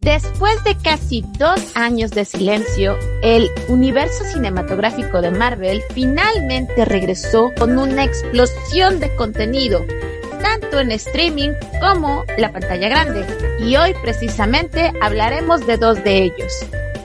Después de casi dos años de silencio, el universo cinematográfico de Marvel finalmente regresó con una explosión de contenido, tanto en streaming como la pantalla grande. Y hoy precisamente hablaremos de dos de ellos.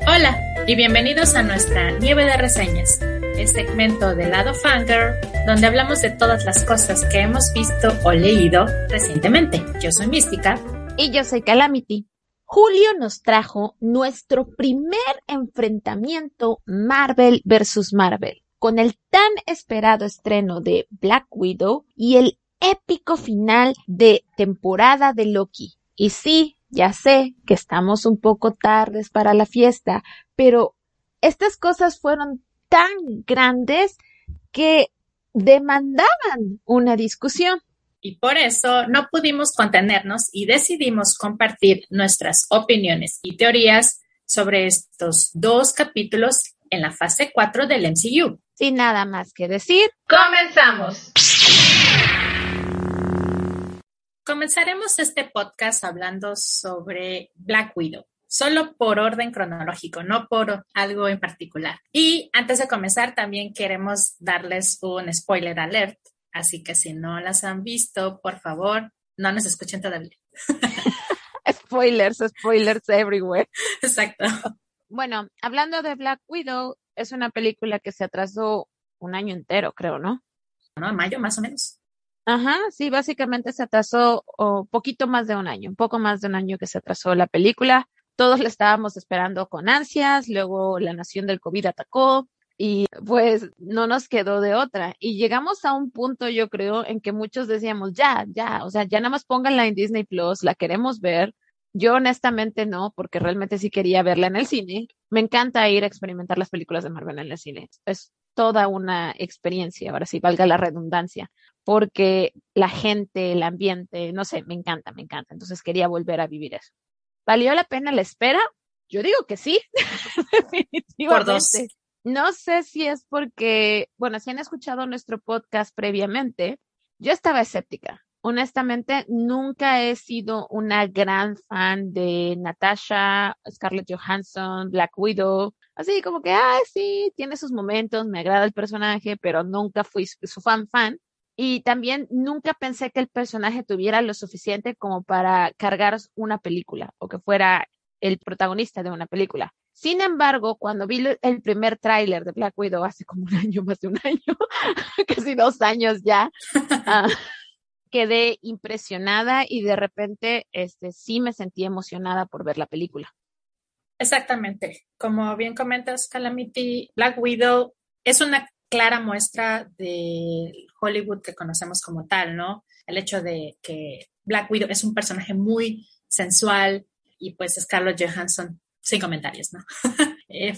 Hola y bienvenidos a nuestra nieve de reseñas, el segmento de lado Fangirl, donde hablamos de todas las cosas que hemos visto o leído recientemente. Yo soy Mística. Y yo soy Calamity. Julio nos trajo nuestro primer enfrentamiento Marvel vs. Marvel, con el tan esperado estreno de Black Widow y el épico final de temporada de Loki. Y sí, ya sé que estamos un poco tardes para la fiesta, pero estas cosas fueron tan grandes que demandaban una discusión y por eso no pudimos contenernos y decidimos compartir nuestras opiniones y teorías sobre estos dos capítulos en la fase 4 del MCU. Sin nada más que decir, comenzamos. Comenzaremos este podcast hablando sobre Black Widow solo por orden cronológico, no por algo en particular. Y antes de comenzar, también queremos darles un spoiler alert Así que si no las han visto, por favor, no nos escuchen todavía. spoilers, spoilers everywhere. Exacto. Bueno, hablando de Black Widow, es una película que se atrasó un año entero, creo, ¿no? No, en mayo más o menos. Ajá, sí, básicamente se atrasó un poquito más de un año, un poco más de un año que se atrasó la película. Todos la estábamos esperando con ansias, luego la nación del COVID atacó, y pues no nos quedó de otra. Y llegamos a un punto, yo creo, en que muchos decíamos, ya, ya, o sea, ya nada más pónganla en Disney Plus, la queremos ver. Yo honestamente no, porque realmente sí quería verla en el cine. Me encanta ir a experimentar las películas de Marvel en el cine. Es toda una experiencia, ahora sí, valga la redundancia, porque la gente, el ambiente, no sé, me encanta, me encanta. Entonces quería volver a vivir eso. ¿Valió la pena la espera? Yo digo que sí, definitivamente. Por dos. No sé si es porque, bueno, si han escuchado nuestro podcast previamente, yo estaba escéptica. Honestamente, nunca he sido una gran fan de Natasha, Scarlett Johansson, Black Widow. Así como que, ah, sí, tiene sus momentos, me agrada el personaje, pero nunca fui su fan fan. Y también nunca pensé que el personaje tuviera lo suficiente como para cargar una película o que fuera el protagonista de una película. Sin embargo, cuando vi el primer tráiler de Black Widow hace como un año, más de un año, casi dos años ya, ah, quedé impresionada y de repente este, sí me sentí emocionada por ver la película. Exactamente. Como bien comentas, Calamity, Black Widow es una clara muestra de Hollywood que conocemos como tal, ¿no? El hecho de que Black Widow es un personaje muy sensual y pues Scarlett Johansson sin comentarios, ¿no?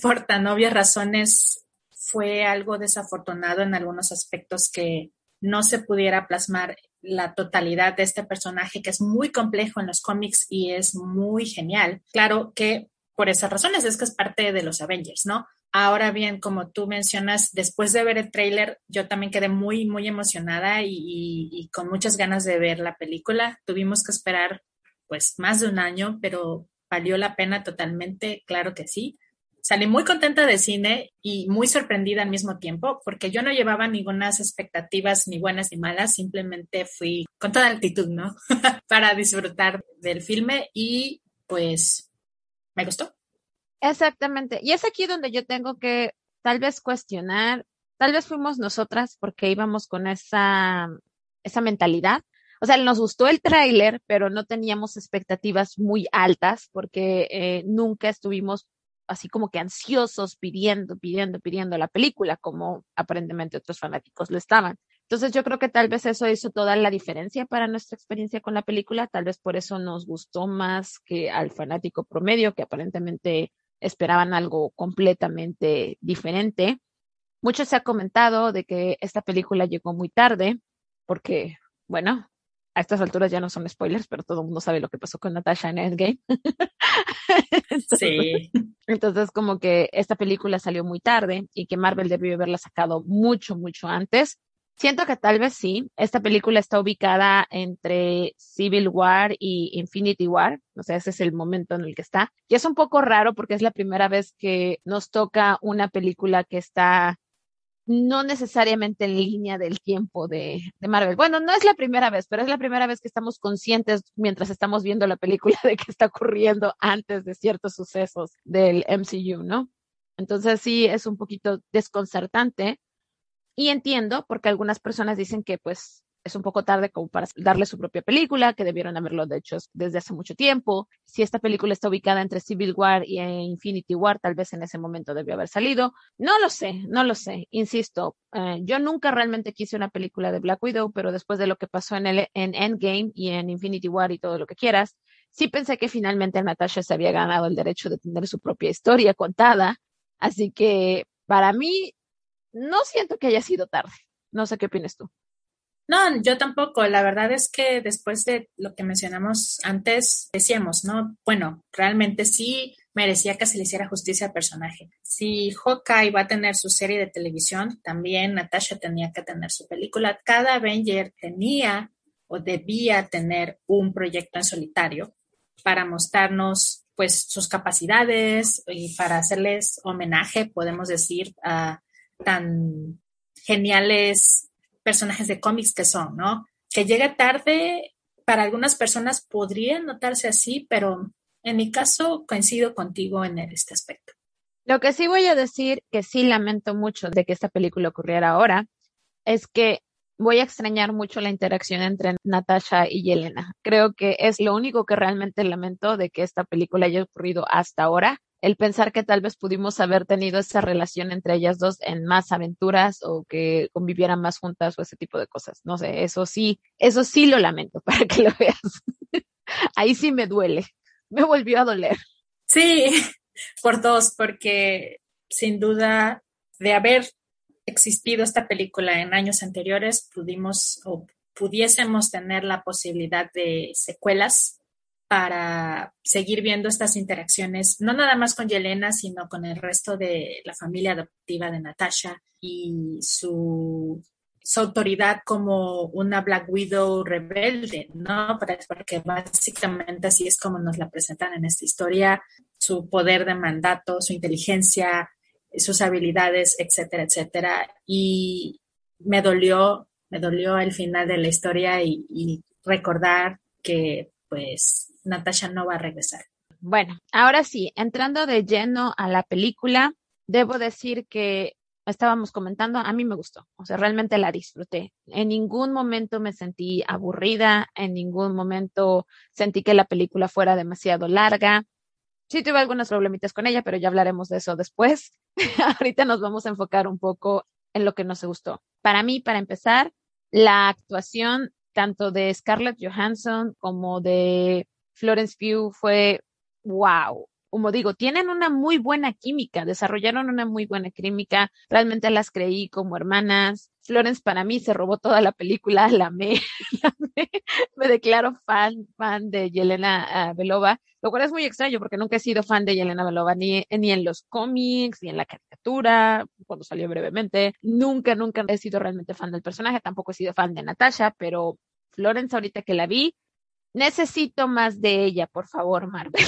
por tan obvias razones fue algo desafortunado en algunos aspectos que no se pudiera plasmar la totalidad de este personaje que es muy complejo en los cómics y es muy genial. Claro que por esas razones es que es parte de los Avengers, ¿no? Ahora bien, como tú mencionas, después de ver el tráiler, yo también quedé muy, muy emocionada y, y, con muchas ganas de ver la película. Tuvimos que esperar pues más de un año, pero valió la pena totalmente, claro que sí. Salí muy contenta de cine y muy sorprendida al mismo tiempo porque yo no llevaba ninguna expectativas ni buenas ni malas, simplemente fui con toda altitud, ¿no? Para disfrutar del filme y pues me gustó. Exactamente. Y es aquí donde yo tengo que tal vez cuestionar, tal vez fuimos nosotras porque íbamos con esa, esa mentalidad o sea, nos gustó el tráiler, pero no teníamos expectativas muy altas porque eh, nunca estuvimos así como que ansiosos pidiendo, pidiendo, pidiendo la película, como aparentemente otros fanáticos lo estaban. Entonces yo creo que tal vez eso hizo toda la diferencia para nuestra experiencia con la película, tal vez por eso nos gustó más que al fanático promedio, que aparentemente esperaban algo completamente diferente. Mucho se ha comentado de que esta película llegó muy tarde, porque, bueno, a estas alturas ya no son spoilers, pero todo el mundo sabe lo que pasó con Natasha en Endgame. sí. Entonces, como que esta película salió muy tarde y que Marvel debió haberla sacado mucho, mucho antes. Siento que tal vez sí. Esta película está ubicada entre Civil War y Infinity War. O sea, ese es el momento en el que está. Y es un poco raro porque es la primera vez que nos toca una película que está no necesariamente en línea del tiempo de, de, Marvel. Bueno, no es la primera vez, pero es la primera vez que estamos conscientes mientras estamos viendo la película de que está ocurriendo antes de ciertos sucesos del MCU, ¿no? Entonces sí es un poquito desconcertante, y entiendo, porque algunas personas dicen que pues es un poco tarde para darle su propia película, que debieron haberlo hecho desde hace mucho tiempo. Si esta película está ubicada entre Civil War y Infinity War, tal vez en ese momento debió haber salido. No lo sé, no lo sé. Insisto, eh, yo nunca realmente quise una película de Black Widow, pero después de lo que pasó en, el, en Endgame y en Infinity War y todo lo que quieras, sí pensé que finalmente Natasha se había ganado el derecho de tener su propia historia contada. Así que para mí no siento que haya sido tarde. No sé qué opinas tú. No, yo tampoco. La verdad es que después de lo que mencionamos antes, decíamos, ¿no? Bueno, realmente sí merecía que se le hiciera justicia al personaje. Si Hawkeye va a tener su serie de televisión, también Natasha tenía que tener su película. Cada Avenger tenía o debía tener un proyecto en solitario para mostrarnos pues sus capacidades y para hacerles homenaje, podemos decir, a tan geniales personajes de cómics que son, ¿no? Que llega tarde, para algunas personas podría notarse así, pero en mi caso coincido contigo en este aspecto. Lo que sí voy a decir, que sí lamento mucho de que esta película ocurriera ahora, es que voy a extrañar mucho la interacción entre Natasha y Yelena. Creo que es lo único que realmente lamento de que esta película haya ocurrido hasta ahora, el pensar que tal vez pudimos haber tenido esa relación entre ellas dos en más aventuras o que convivieran más juntas o ese tipo de cosas. No sé, eso sí, eso sí lo lamento para que lo veas. Ahí sí me duele, me volvió a doler. Sí, por dos, porque sin duda de haber existido esta película en años anteriores, pudimos o pudiésemos tener la posibilidad de secuelas para seguir viendo estas interacciones, no nada más con Yelena, sino con el resto de la familia adoptiva de Natasha y su, su autoridad como una Black Widow rebelde, ¿no? Porque básicamente así es como nos la presentan en esta historia, su poder de mandato, su inteligencia, sus habilidades, etcétera, etcétera. Y me dolió, me dolió el final de la historia y, y recordar que pues Natasha no va a regresar. Bueno, ahora sí, entrando de lleno a la película, debo decir que estábamos comentando, a mí me gustó, o sea, realmente la disfruté. En ningún momento me sentí aburrida, en ningún momento sentí que la película fuera demasiado larga. Sí tuve algunos problemitas con ella, pero ya hablaremos de eso después. Ahorita nos vamos a enfocar un poco en lo que nos gustó. Para mí, para empezar, la actuación tanto de Scarlett Johansson como de Florence Pugh fue wow. Como digo, tienen una muy buena química, desarrollaron una muy buena química, realmente las creí como hermanas. Florence para mí se robó toda la película, la amé, la amé. me declaro fan, fan de Yelena uh, Belova, lo cual es muy extraño porque nunca he sido fan de Yelena Belova, ni, ni en los cómics, ni en la caricatura, cuando salió brevemente. Nunca, nunca he sido realmente fan del personaje, tampoco he sido fan de Natasha, pero Florence ahorita que la vi, Necesito más de ella, por favor, Marvel.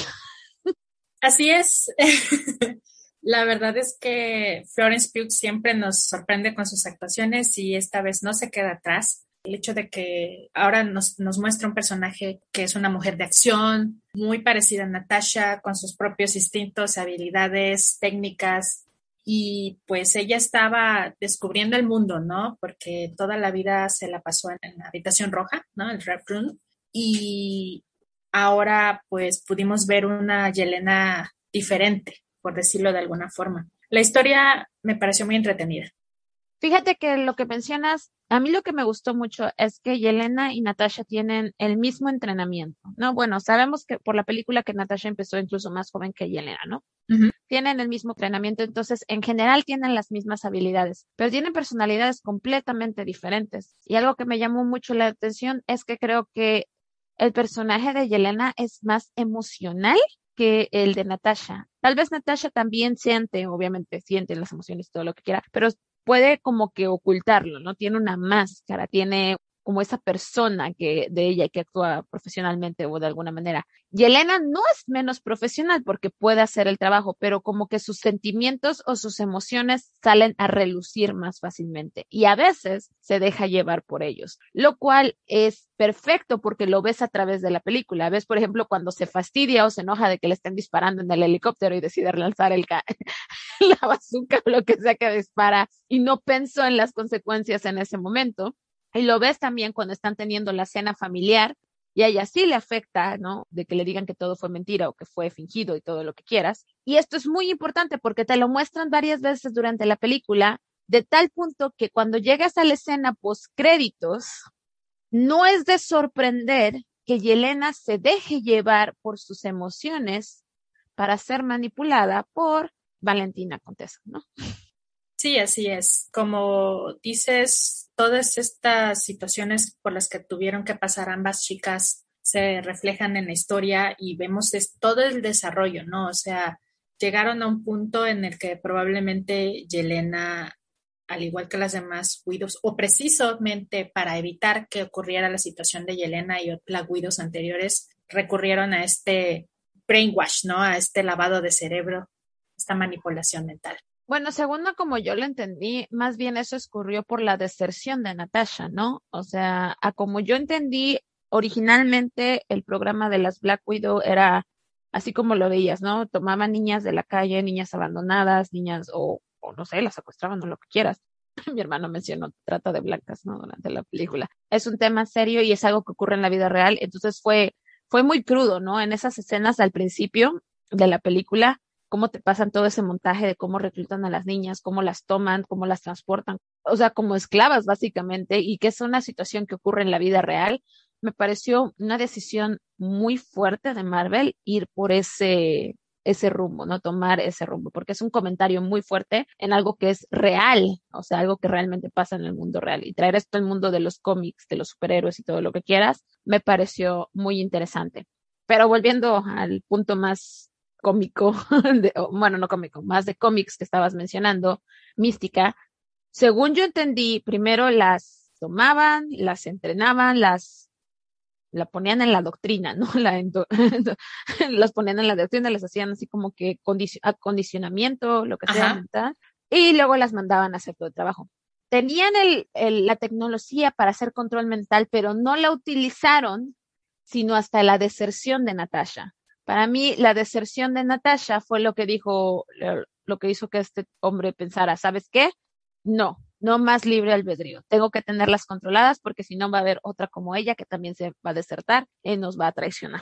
Así es. La verdad es que Florence Pugh siempre nos sorprende con sus actuaciones y esta vez no se queda atrás. El hecho de que ahora nos, nos muestra un personaje que es una mujer de acción, muy parecida a Natasha, con sus propios instintos, habilidades, técnicas, y pues ella estaba descubriendo el mundo, ¿no? Porque toda la vida se la pasó en, la habitación roja, ¿no? El Red Room y ahora pues pudimos ver una Yelena diferente, por decirlo de alguna forma. La historia me pareció muy entretenida. Fíjate que lo que mencionas, a mí lo que me gustó mucho es que Yelena y Natasha tienen el mismo entrenamiento, ¿no? Bueno, sabemos que por la película que Natasha empezó incluso más joven que Yelena, ¿no? Tienen el mismo entrenamiento, entonces en general tienen las mismas habilidades, pero tienen personalidades completamente diferentes. Y algo que me llamó mucho la atención es que creo que el personaje de Yelena es más emocional que el de Natasha. Tal vez Natasha también siente, obviamente siente las emociones y todo lo que quiera, pero puede como que ocultarlo, ¿no? Tiene una máscara, tiene como esa persona que de ella que actúa profesionalmente o de alguna manera. Y Elena no es menos profesional porque puede hacer el trabajo, pero como que sus sentimientos o sus emociones salen a relucir más fácilmente y a veces se deja llevar por ellos, lo cual es perfecto porque lo ves a través de la película. Ves, por ejemplo, cuando se fastidia o se enoja de que le estén disparando en el helicóptero y decide lanzar el la bazooka o lo que sea que dispara y no pensó en las consecuencias en ese momento y lo ves también cuando están teniendo la cena familiar y a ella sí le afecta, ¿no? De que le digan que todo fue mentira o que fue fingido y todo lo que quieras. Y esto es muy importante porque te lo muestran varias veces durante la película, de tal punto que cuando llegas a la escena post créditos, no es de sorprender que Yelena se deje llevar por sus emociones para ser manipulada por Valentina Contesa, ¿no? Sí, así es. Como dices, todas estas situaciones por las que tuvieron que pasar ambas chicas se reflejan en la historia y vemos todo el desarrollo, ¿no? O sea, llegaron a un punto en el que probablemente Yelena, al igual que las demás Widows, o precisamente para evitar que ocurriera la situación de Yelena y las Widows anteriores, recurrieron a este brainwash, ¿no? A este lavado de cerebro, esta manipulación mental. Bueno, segundo, como yo lo entendí, más bien eso escurrió por la deserción de Natasha, ¿no? O sea, a como yo entendí, originalmente el programa de las Black Widow era así como lo veías, ¿no? Tomaban niñas de la calle, niñas abandonadas, niñas o, o no sé, las secuestraban o lo que quieras. Mi hermano mencionó trata de blancas, ¿no? Durante la película. Es un tema serio y es algo que ocurre en la vida real. Entonces fue, fue muy crudo, ¿no? En esas escenas al principio de la película, cómo te pasan todo ese montaje de cómo reclutan a las niñas, cómo las toman, cómo las transportan, o sea, como esclavas básicamente, y que es una situación que ocurre en la vida real, me pareció una decisión muy fuerte de Marvel ir por ese ese rumbo, no tomar ese rumbo, porque es un comentario muy fuerte en algo que es real, o sea, algo que realmente pasa en el mundo real. Y traer esto al mundo de los cómics, de los superhéroes y todo lo que quieras, me pareció muy interesante. Pero volviendo al punto más cómico, bueno, no cómico, más de cómics que estabas mencionando, mística, según yo entendí, primero las tomaban, las entrenaban, las la ponían en la doctrina, ¿no? La, las ponían en la doctrina, les hacían así como que acondicionamiento, lo que sea, y luego las mandaban a hacer todo el trabajo. Tenían el, la tecnología para hacer control mental, pero no la utilizaron sino hasta la deserción de Natasha. Para mí, la deserción de Natasha fue lo que dijo, lo que hizo que este hombre pensara, ¿sabes qué? No, no más libre albedrío. Tengo que tenerlas controladas porque si no va a haber otra como ella que también se va a desertar y nos va a traicionar.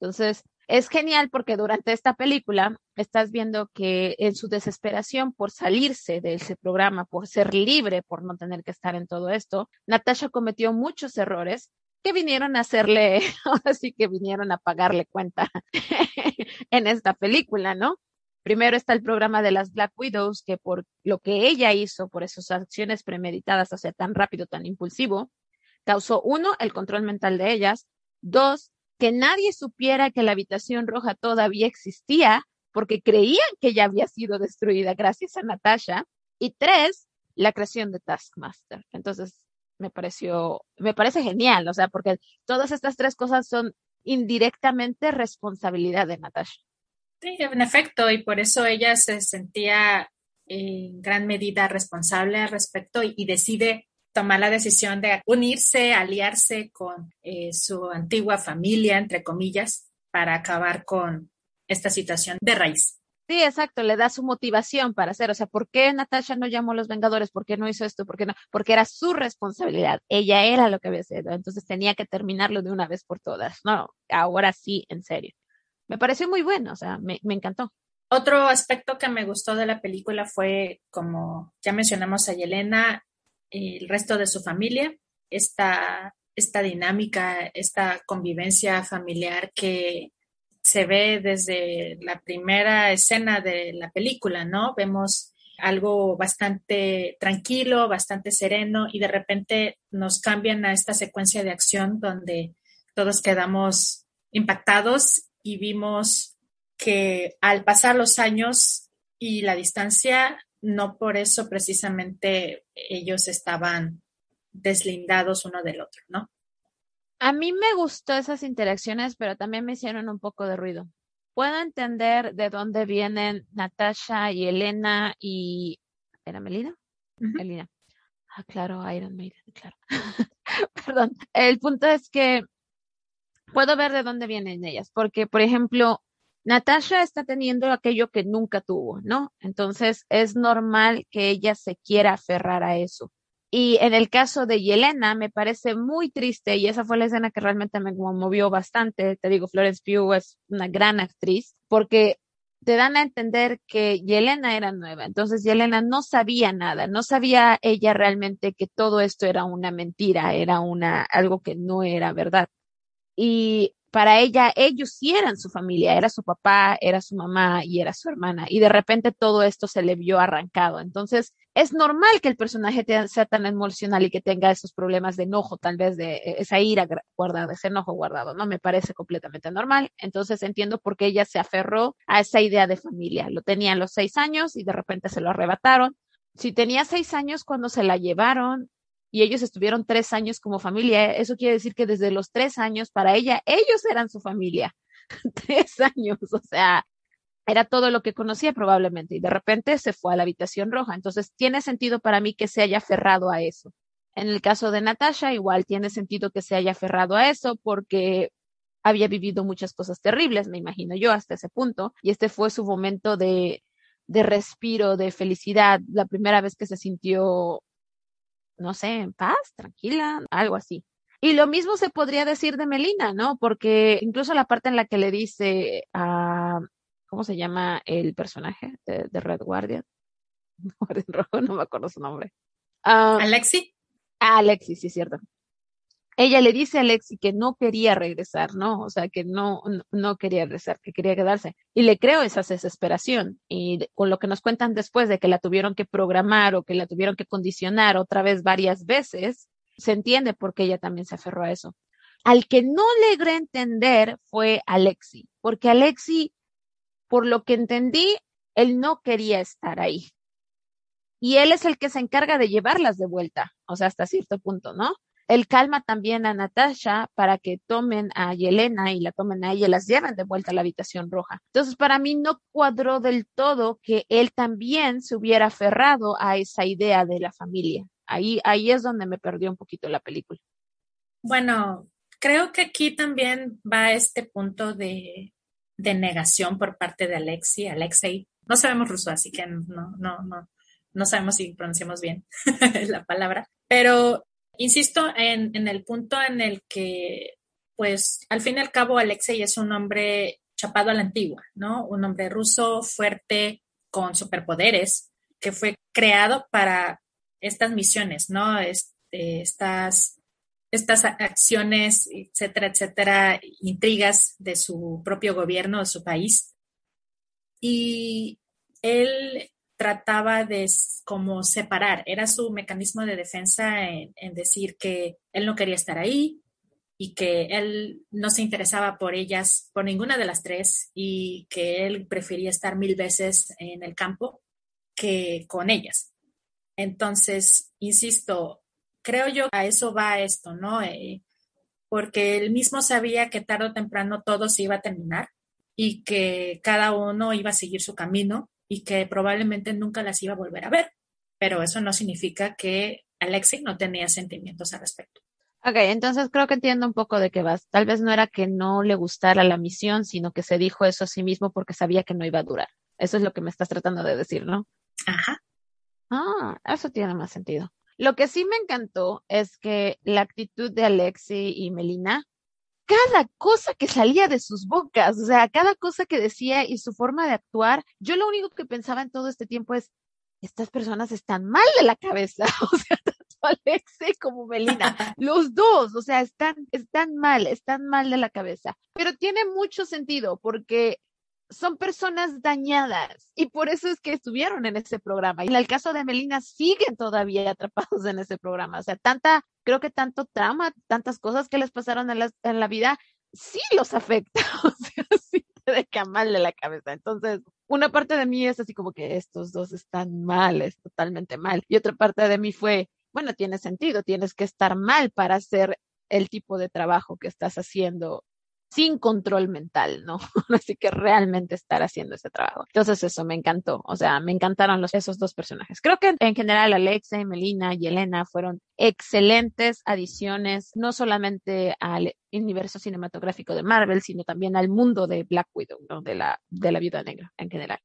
Entonces, es genial porque durante esta película estás viendo que en su desesperación por salirse de ese programa, por ser libre, por no tener que estar en todo esto, Natasha cometió muchos errores que vinieron a hacerle, así que vinieron a pagarle cuenta en esta película, ¿no? Primero está el programa de las Black Widows, que por lo que ella hizo, por esas acciones premeditadas, o sea, tan rápido, tan impulsivo, causó, uno, el control mental de ellas, dos, que nadie supiera que la habitación roja todavía existía, porque creían que ya había sido destruida gracias a Natasha, y tres, la creación de Taskmaster. Entonces, me pareció, me parece genial, o sea, porque todas estas tres cosas son indirectamente responsabilidad de Natasha. Sí, en efecto, y por eso ella se sentía en gran medida responsable al respecto y, decide tomar la decisión de unirse, aliarse con eh, su antigua familia, entre comillas, para acabar con esta situación de raíz. Sí, exacto, le da su motivación para hacer, o sea, ¿por qué Natasha no llamó a los Vengadores? ¿Por qué no hizo esto? ¿Por qué no? Porque era su responsabilidad, ella era lo que había sido, entonces tenía que terminarlo de una vez por todas. No, ahora sí, en serio. Me pareció muy bueno, o sea, me, me encantó. Otro aspecto que me gustó de la película fue, como ya mencionamos a Yelena, el resto de su familia, esta, esta dinámica, esta convivencia familiar que se ve desde la primera escena de la película, ¿no? Vemos algo bastante tranquilo, bastante sereno y de repente nos cambian a esta secuencia de acción donde todos quedamos impactados y vimos que al pasar los años y la distancia, no por eso precisamente ellos estaban deslindados uno del otro, ¿no? A mí me gustó esas interacciones, pero también me hicieron un poco de ruido. Puedo entender de dónde vienen Natasha y Elena y... ¿Era Melina? Melina. Ah, claro, Iron Maiden, claro. Perdón. El punto es que puedo ver de dónde vienen ellas, porque, por ejemplo, Natasha está teniendo aquello que nunca tuvo, ¿no? Entonces es normal que ella se quiera aferrar a eso. Y en el caso de Yelena, me parece muy triste, y esa fue la escena que realmente me movió bastante. Te digo, Florence Pugh es una gran actriz, porque te dan a entender que Yelena era nueva. Entonces, Yelena no sabía nada, no sabía ella realmente que todo esto era una mentira, era una, algo que no era verdad. Y para ella, ellos sí eran su familia, era su papá, era su mamá y era su hermana. Y de repente todo esto se le vio arrancado. Entonces, es normal que el personaje sea tan emocional y que tenga esos problemas de enojo, tal vez de e, esa ira guardada, ese enojo guardado, ¿no? Me parece completamente normal. Entonces entiendo por qué ella se aferró a esa idea de familia. Lo tenía a los seis años y de repente se lo arrebataron. Si tenía seis años cuando se la llevaron, y ellos estuvieron tres años como familia. Eso quiere decir que desde los tres años para ella, ellos eran su familia. tres años, o sea, era todo lo que conocía probablemente y de repente se fue a la habitación roja. Entonces tiene sentido para mí que se haya aferrado a eso. En el caso de Natasha, igual tiene sentido que se haya aferrado a eso porque había vivido muchas cosas terribles, me imagino yo, hasta ese punto. Y este fue su momento de, de respiro, de felicidad, la primera vez que se sintió no sé, en paz, tranquila, algo así. Y lo mismo se podría decir de Melina, ¿no? Porque incluso la parte en la que le dice a, ¿cómo se llama el personaje de, Red Guardian? Guardian Rojo, no me acuerdo su nombre. Ah, Alexi. Alexi, sí, es cierto ella le dice a Alexi que no quería regresar, ¿no? O sea, que no, no, quería regresar, que quería quedarse. Y le creo esa desesperación. Y con lo que nos cuentan después de que la tuvieron que programar o que la tuvieron que condicionar otra vez varias veces, se entiende por qué ella también se aferró a eso. Al que no logré entender fue Alexi, porque Alexi, por lo que entendí, él no quería estar ahí. Y él es el que se encarga de llevarlas de vuelta, o sea, hasta cierto punto, ¿no? Él calma también a Natasha para que tomen a Yelena y la tomen a ella y las lleven de vuelta a la habitación roja. Entonces, para mí no cuadró del todo que él también se hubiera aferrado a esa idea de la familia. Ahí, ahí es donde me perdió un poquito la película. Bueno, creo que aquí también va este punto de, de negación por parte de Alexi, Alexei. No sabemos ruso, así que no, no, no, no sabemos si pronunciamos bien la palabra, pero Insisto en, el punto en el que, pues, al fin y al cabo, Alexei es un hombre chapado a la antigua, ¿no? Un hombre ruso fuerte, con superpoderes, que fue creado para estas misiones, ¿no? Este, estas, estas acciones, etcétera, etcétera, intrigas de su propio gobierno, de su país. Y él trataba de como separar, era su mecanismo de defensa en, decir que él no quería estar ahí y que él no se interesaba por ellas, por ninguna de las tres y que él prefería estar mil veces en el campo que con ellas. Entonces, insisto, creo yo a eso va esto, ¿no? Eh, porque él mismo sabía que tarde o temprano todo se iba a terminar y que cada uno iba a seguir su camino y que probablemente nunca las iba a volver a ver. Pero eso no significa que Alexei no tenía sentimientos al respecto. Ok, entonces creo que entiendo un poco de qué vas. Tal vez no era que no le gustara la misión, sino que se dijo eso a sí mismo porque sabía que no iba a durar. Eso es lo que me estás tratando de decir, ¿no? Ajá. Ah, eso tiene más sentido. Lo que sí me encantó es que la actitud de Alexi y Melina cada cosa que salía de sus bocas, o sea, cada cosa que decía y su forma de actuar, yo lo único que pensaba en todo este tiempo es, estas personas están mal de la cabeza, o sea, tanto Alexe como Melina, los dos, o sea, están, están mal, están mal de la cabeza, pero tiene mucho sentido porque son personas dañadas y por eso es que estuvieron en ese programa. Y en el caso de Melina siguen todavía atrapados en ese programa. O sea, tanta, creo que tanto trauma, tantas cosas que les pasaron en la, en la vida, sí los afecta. O sea, sí te deja mal de la cabeza. Entonces, una parte de mí es así como que estos dos están mal, es totalmente mal. Y otra parte de mí fue, bueno, tiene sentido, tienes que estar mal para hacer el tipo de trabajo que estás haciendo sin control mental, ¿no? Así que realmente estar haciendo ese trabajo. Entonces eso me encantó, o sea, me encantaron los, esos dos personajes. Creo que en general Alexa y Melina y Elena fueron excelentes adiciones, no solamente al universo cinematográfico de Marvel, sino también al mundo de Black Widow, ¿no? De la, de la viuda negra en general.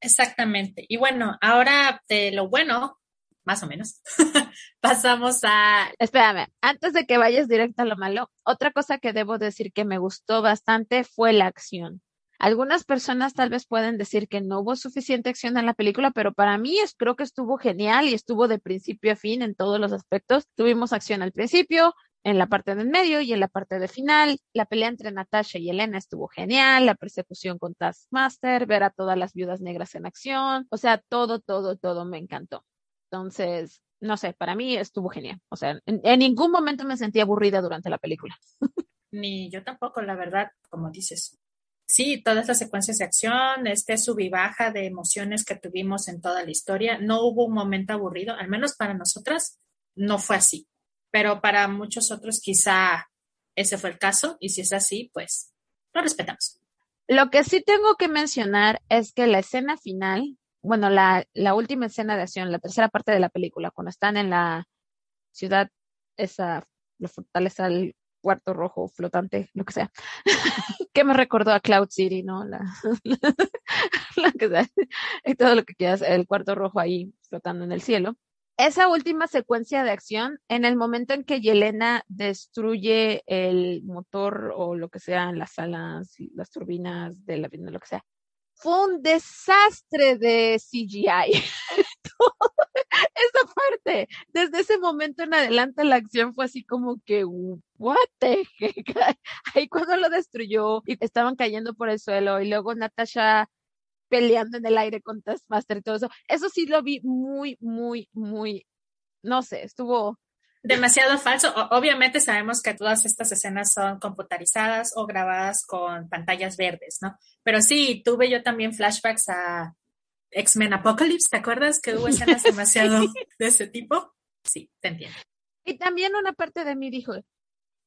Exactamente. Y bueno, ahora de lo bueno, más o menos. Pasamos a... Espérame, antes de que vayas directo a lo malo, otra cosa que debo decir que me gustó bastante fue la acción. Algunas personas tal vez pueden decir que no hubo suficiente acción en la película, pero para mí es, creo que estuvo genial y estuvo de principio a fin en todos los aspectos. Tuvimos acción al principio, en la parte del medio y en la parte de final. La pelea entre Natasha y Elena estuvo genial, la persecución con Taskmaster, ver a todas las viudas negras en acción, o sea, todo, todo, todo me encantó. Entonces, no sé, para mí estuvo genial. O sea, en, ningún momento me sentí aburrida durante la película. Ni yo tampoco, la verdad, como dices. Sí, todas las secuencias de acción, este sub y baja de emociones que tuvimos en toda la historia, no hubo un momento aburrido, al menos para nosotras no fue así, pero para muchos otros quizá ese fue el caso y si es así, pues lo respetamos. Lo que sí tengo que mencionar es que la escena final bueno, la, la última escena de acción, la tercera parte de la película, cuando están en la ciudad, esa, la fortaleza del cuarto rojo flotante, lo que sea, que me recordó a Cloud City, ¿no? La, que sea, y todo lo que quieras, el cuarto rojo ahí flotando en el cielo. Esa última secuencia de acción, en el momento en que Yelena destruye el motor o lo que sea, las alas, las turbinas de la vida, lo que sea, fue un desastre de CGI. Esa parte, desde ese momento en adelante la acción fue así como que, what the heck? Ahí cuando lo destruyó y estaban cayendo por el suelo y luego Natasha peleando en el aire con Taskmaster y todo eso, eso sí lo vi muy, muy, muy, no sé, estuvo demasiado falso. obviamente sabemos que todas estas escenas son computarizadas o grabadas con pantallas verdes, ¿no? Pero sí, tuve yo también flashbacks a X-Men Apocalypse, ¿te acuerdas que hubo escenas demasiado de ese tipo? Sí, te entiendo. Y también una parte de mí dijo,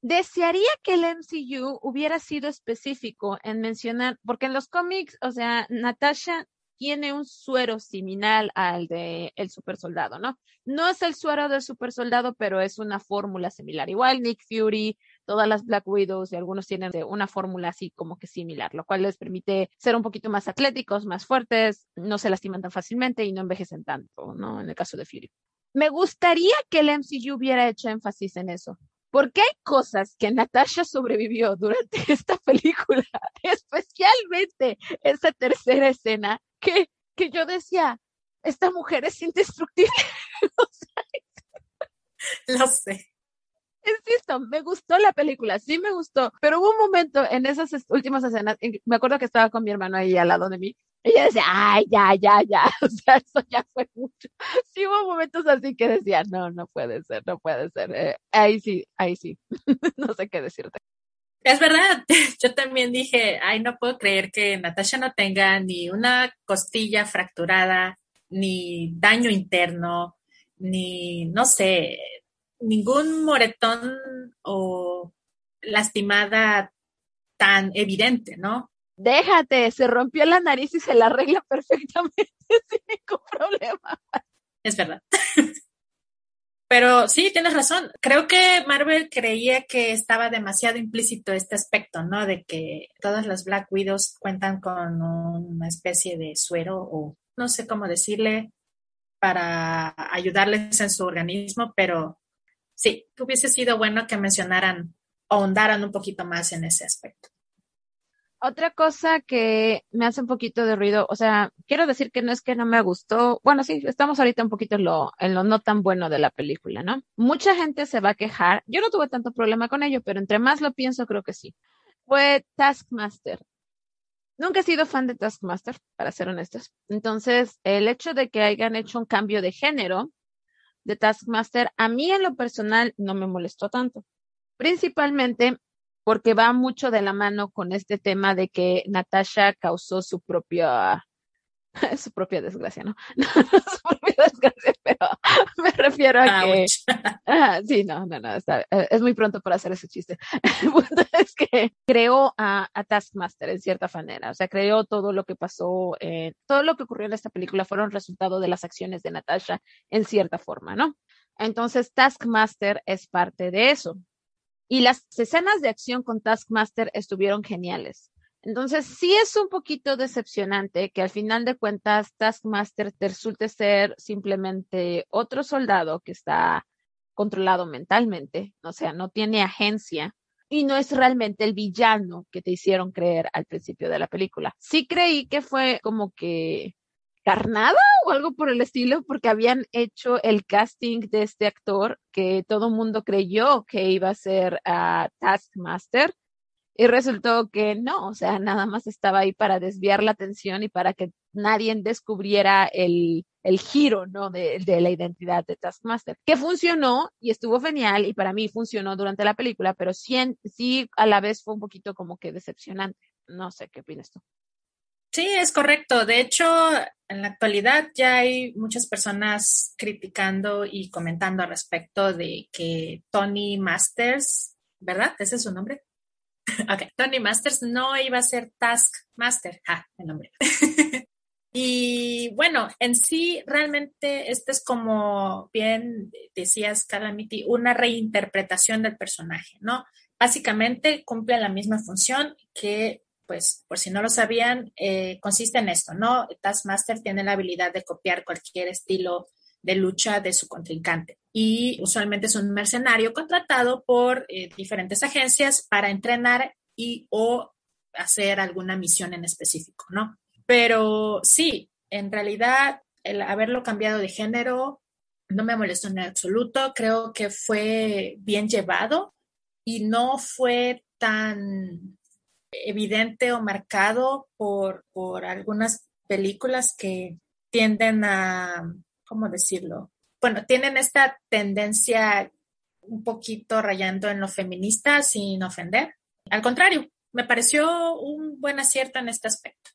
desearía que el MCU hubiera sido específico en mencionar, porque en los cómics, o sea, Natasha tiene un suero similar al de el super soldado, ¿no? No es el suero del super soldado, pero es una fórmula similar. Igual Nick Fury, todas las Black Widows y algunos tienen una fórmula así como que similar, lo cual les permite ser un poquito más atléticos, más fuertes, no se lastiman tan fácilmente y no envejecen tanto, ¿no? En el caso de Fury. Me gustaría que el MCU hubiera hecho énfasis en eso, porque hay cosas que Natasha sobrevivió durante esta película, especialmente esa tercera escena que, que yo decía, esta mujer es indestructible. Lo sé. Insisto, me gustó la película, sí me gustó, pero hubo un momento en esas últimas escenas, me acuerdo que estaba con mi hermano ahí al lado de mí, y ella decía, ay, ya, ya, ya, o sea, eso ya fue mucho. Sí hubo momentos así que decía, no, no puede ser, no puede ser. Eh, ahí sí, ahí sí, no sé qué decirte. Es verdad, yo también dije, ay, no puedo creer que Natasha no tenga ni una costilla fracturada, ni daño interno, ni, no sé, ningún moretón o lastimada tan evidente, ¿no? Déjate, se rompió la nariz y se la arregla perfectamente sin ningún problema. Es verdad. Pero sí, tienes razón. Creo que Marvel creía que estaba demasiado implícito este aspecto, ¿no? De que todas las Black Widows cuentan con una especie de suero o no sé cómo decirle para ayudarles en su organismo, pero sí, hubiese sido bueno que mencionaran o ahondaran un poquito más en ese aspecto. Otra cosa que me hace un poquito de ruido, o sea, quiero decir que no es que no me gustó, bueno, sí, estamos ahorita un poquito en lo, en lo no tan bueno de la película, ¿no? Mucha gente se va a quejar, yo no tuve tanto problema con ello, pero entre más lo pienso, creo que sí. Fue Taskmaster. Nunca he sido fan de Taskmaster, para ser honestos. Entonces, el hecho de que hayan hecho un cambio de género de Taskmaster, a mí en lo personal no me molestó tanto. Principalmente porque va mucho de la mano con este tema de que Natasha causó su propia su propia desgracia, ¿no? su propia desgracia, pero me refiero a que sí, no, no, no, está, eh, es muy pronto para hacer ese chiste. El punto es que creó a, Taskmaster en cierta manera, o sea, creó todo lo que pasó, eh, todo lo que ocurrió en esta película fueron resultado de las acciones de Natasha en cierta forma, ¿no? Entonces, Taskmaster es parte de eso. Y las escenas de acción con Taskmaster estuvieron geniales. Entonces, sí es un poquito decepcionante que al final de cuentas Taskmaster te resulte ser simplemente otro soldado que está controlado mentalmente, o sea, no tiene agencia y no es realmente el villano que te hicieron creer al principio de la película. Sí creí que fue como que carnada o algo por el estilo, porque habían hecho el casting de este actor que todo mundo creyó que iba a ser a Taskmaster y resultó que no, o sea, nada más estaba ahí para desviar la atención y para que nadie descubriera el, el giro, ¿no? De, de, la identidad de Taskmaster, que funcionó y estuvo genial y para mí funcionó durante la película, pero sí, sí a la vez fue un poquito como que decepcionante. No sé, ¿qué opinas tú? Sí, es correcto. De hecho, en la actualidad ya hay muchas personas criticando y comentando al respecto de que Tony Masters, ¿verdad? ¿Ese es su nombre? ok, Tony Masters no iba a ser Taskmaster, ah, el nombre. y bueno, en sí, realmente este es como bien decías, Calamity, una reinterpretación del personaje, ¿no? Básicamente cumple la misma función que pues por si no lo sabían, eh, consiste en esto, ¿no? Taskmaster tiene la habilidad de copiar cualquier estilo de lucha de su contrincante y usualmente es un mercenario contratado por eh, diferentes agencias para entrenar y o hacer alguna misión en específico, ¿no? Pero sí, en realidad el haberlo cambiado de género no me molestó en absoluto, creo que fue bien llevado y no fue tan evidente o marcado por, por algunas películas que tienden a, ¿cómo decirlo? Bueno, tienen esta tendencia un poquito rayando en lo feminista sin ofender. Al contrario, me pareció un buen acierto en este aspecto.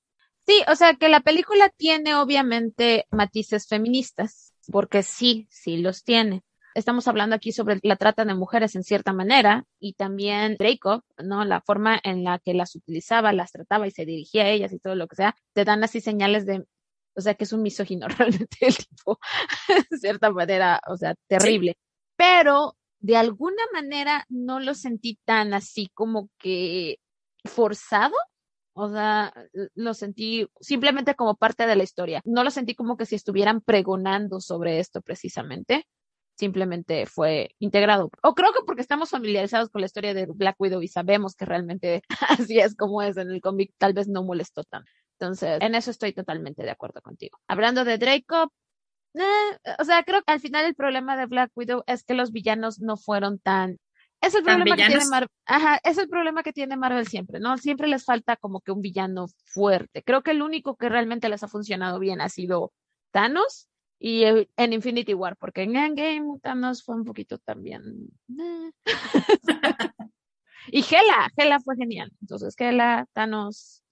Sí, o sea que la película tiene obviamente matices feministas, porque sí, sí los tiene estamos hablando aquí sobre la trata de mujeres en cierta manera y también Draco, ¿no? La forma en la que las utilizaba, las trataba y se dirigía a ellas y todo lo que sea, te dan así señales de, o sea, que es un misógino realmente el tipo, de cierta manera, o sea, terrible. Pero de alguna manera no lo sentí tan así como que forzado. O sea, lo sentí simplemente como parte de la historia. No lo sentí como que si estuvieran pregonando sobre esto precisamente simplemente fue integrado. O creo que porque estamos familiarizados con la historia de Black Widow y sabemos que realmente así es como es en el cómic, tal vez no molestó tanto. Entonces, en eso estoy totalmente de acuerdo contigo. Hablando de Draco, eh, o sea, creo que al final el problema de Black Widow es que los villanos no fueron tan es el problema que tiene Marvel. Ajá, es el problema que tiene Marvel siempre, ¿no? Siempre les falta como que un villano fuerte. Creo que el único que realmente les ha funcionado bien ha sido Thanos y en Infinity War, porque en Endgame Thanos fue un poquito también. Eh. y Hela, Hela fue genial. Entonces, Hela, Thanos,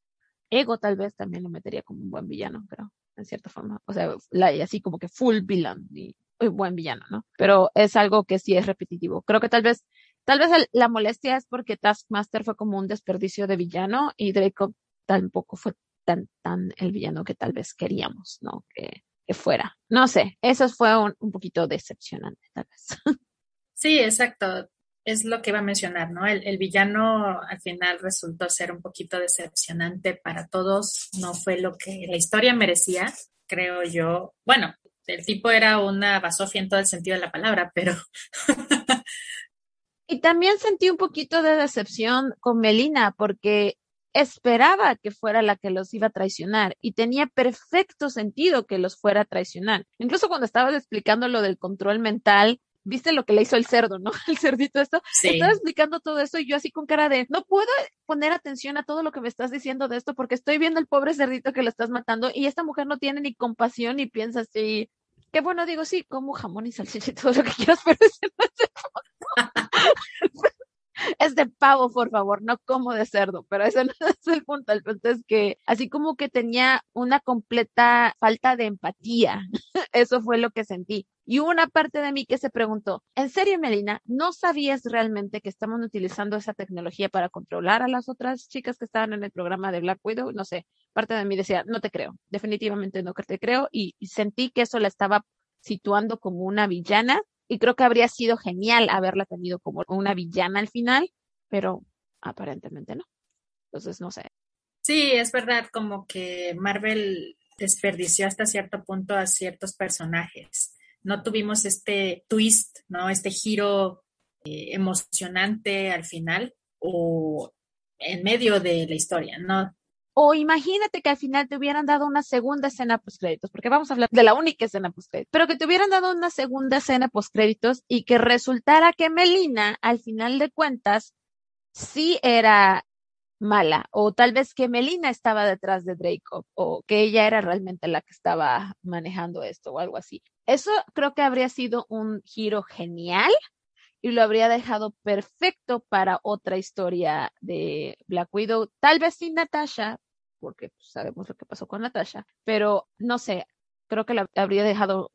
Ego tal vez también lo metería como un buen villano, pero en cierta forma. O sea, así como que full villain y, buen villano, ¿no? Pero es algo que sí es repetitivo. Creo que tal vez, tal vez la molestia es porque Taskmaster fue como un desperdicio de villano y Draco tampoco fue tan, tan el villano que tal vez queríamos, ¿no? Que que fuera. No sé, eso fue un, poquito decepcionante, tal vez. Sí, exacto. Es lo que iba a mencionar, ¿no? El, villano al final resultó ser un poquito decepcionante para todos. No fue lo que la historia merecía, creo yo. Bueno, el tipo era una basofia en todo el sentido de la palabra, pero. y también sentí un poquito de decepción con Melina, porque esperaba que fuera la que los iba a traicionar y tenía perfecto sentido que los fuera a traicionar. Incluso cuando estabas explicando lo del control mental, viste lo que le hizo el cerdo, ¿no? El cerdito esto. Estaba explicando todo esto y yo así con cara de, no puedo poner atención a todo lo que me estás diciendo de esto porque estoy viendo el pobre cerdito que lo estás matando y esta mujer no tiene ni compasión y piensa así. Qué bueno, digo, sí, como jamón y salchicha y todo lo que quieras, pero ese no es el es de pavo, por favor, no como de cerdo, pero ese no es el punto. El punto es que así como que tenía una completa falta de empatía. Eso fue lo que sentí. Y hubo una parte de mí que se preguntó, ¿en serio, Melina, no sabías realmente que estaban utilizando esa tecnología para controlar a las otras chicas que estaban en el programa de Black Widow? No sé, parte de mí decía, no te creo, definitivamente no te creo. Y sentí que eso la estaba situando como una villana y creo que habría sido genial haberla tenido como una villana al final, pero aparentemente no. Entonces, no sé. Sí, es verdad, como que Marvel desperdició hasta cierto punto a ciertos personajes. No tuvimos este twist, ¿no? Este giro eh, emocionante al final o en medio de la historia, ¿no? O imagínate que al final te hubieran dado una segunda escena post créditos, porque vamos a hablar de la única escena post créditos, pero que te hubieran dado una segunda escena post créditos y que resultara que Melina, al final de cuentas, sí era mala, o tal vez que Melina estaba detrás de Draco, o que ella era realmente la que estaba manejando esto, o algo así. Eso creo que habría sido un giro genial y lo habría dejado perfecto para otra historia de Black Widow, tal vez sin Natasha, porque pues, sabemos lo que pasó con Natasha, pero no sé, creo que la habría dejado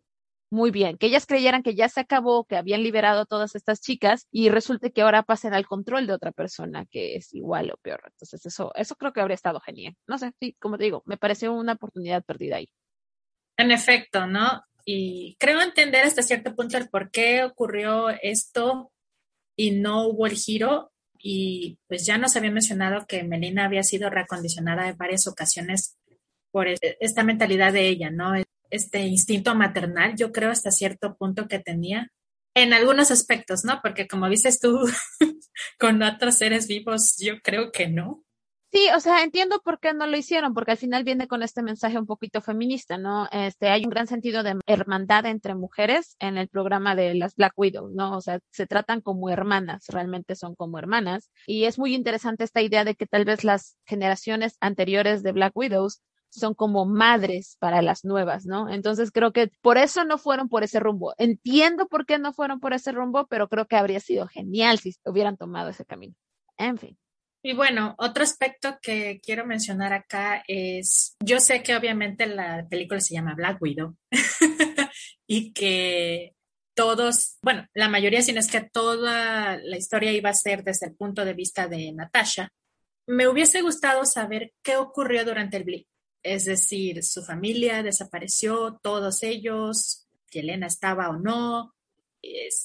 muy bien, que ellas creyeran que ya se acabó, que habían liberado a todas estas chicas y resulte que ahora pasen al control de otra persona que es igual o peor. Entonces eso, eso creo que habría estado genial. No sé, sí, como te digo, me pareció una oportunidad perdida ahí. En efecto, ¿no? Y creo entender hasta cierto punto el por qué ocurrió esto y no hubo el giro. Y pues ya nos había mencionado que Melina había sido reacondicionada en varias ocasiones por esta mentalidad de ella, ¿no? Este instinto maternal, yo creo hasta cierto punto que tenía en algunos aspectos, ¿no? Porque como dices tú, con otros seres vivos, yo creo que no. Sí, o sea, entiendo por qué no lo hicieron, porque al final viene con este mensaje un poquito feminista, ¿no? Este, hay un gran sentido de hermandad entre mujeres en el programa de las Black Widows, ¿no? O sea, se tratan como hermanas, realmente son como hermanas. Y es muy interesante esta idea de que tal vez las generaciones anteriores de Black Widows son como madres para las nuevas, ¿no? Entonces creo que por eso no fueron por ese rumbo. Entiendo por qué no fueron por ese rumbo, pero creo que habría sido genial si hubieran tomado ese camino. En fin. Y bueno, otro aspecto que quiero mencionar acá es, yo sé que obviamente la película se llama Black Widow y que todos, bueno, la mayoría, si no es que toda la historia iba a ser desde el punto de vista de Natasha, me hubiese gustado saber qué ocurrió durante el blip. Es decir, su familia desapareció, todos ellos, que Elena estaba o no.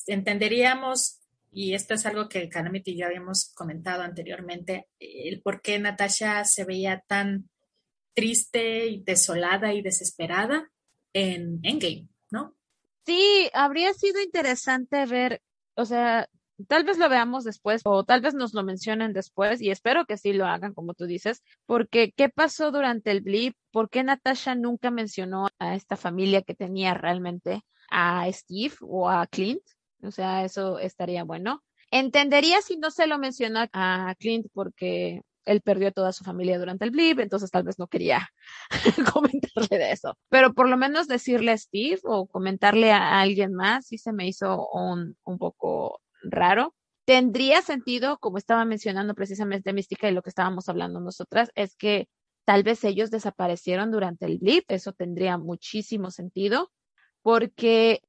entenderíamos y esto es algo que Calamity y yo habíamos comentado anteriormente, el por qué Natasha se veía tan triste y desolada y desesperada en Endgame, ¿no? Sí, habría sido interesante ver, o sea, tal vez lo veamos después o tal vez nos lo mencionen después y espero que sí lo hagan como tú dices, porque ¿qué pasó durante el blip? ¿Por qué Natasha nunca mencionó a esta familia que tenía realmente a Steve o a Clint? O sea, eso estaría bueno. Entendería si no se lo menciona a Clint porque él perdió a toda su familia durante el blip, entonces tal vez no quería comentarle de eso. Pero por lo menos decirle a Steve o comentarle a alguien más sí se me hizo un, un poco raro. Tendría sentido, como estaba mencionando precisamente Mística y lo que estábamos hablando nosotras, es que tal vez ellos desaparecieron durante el blip, eso tendría muchísimo sentido, porque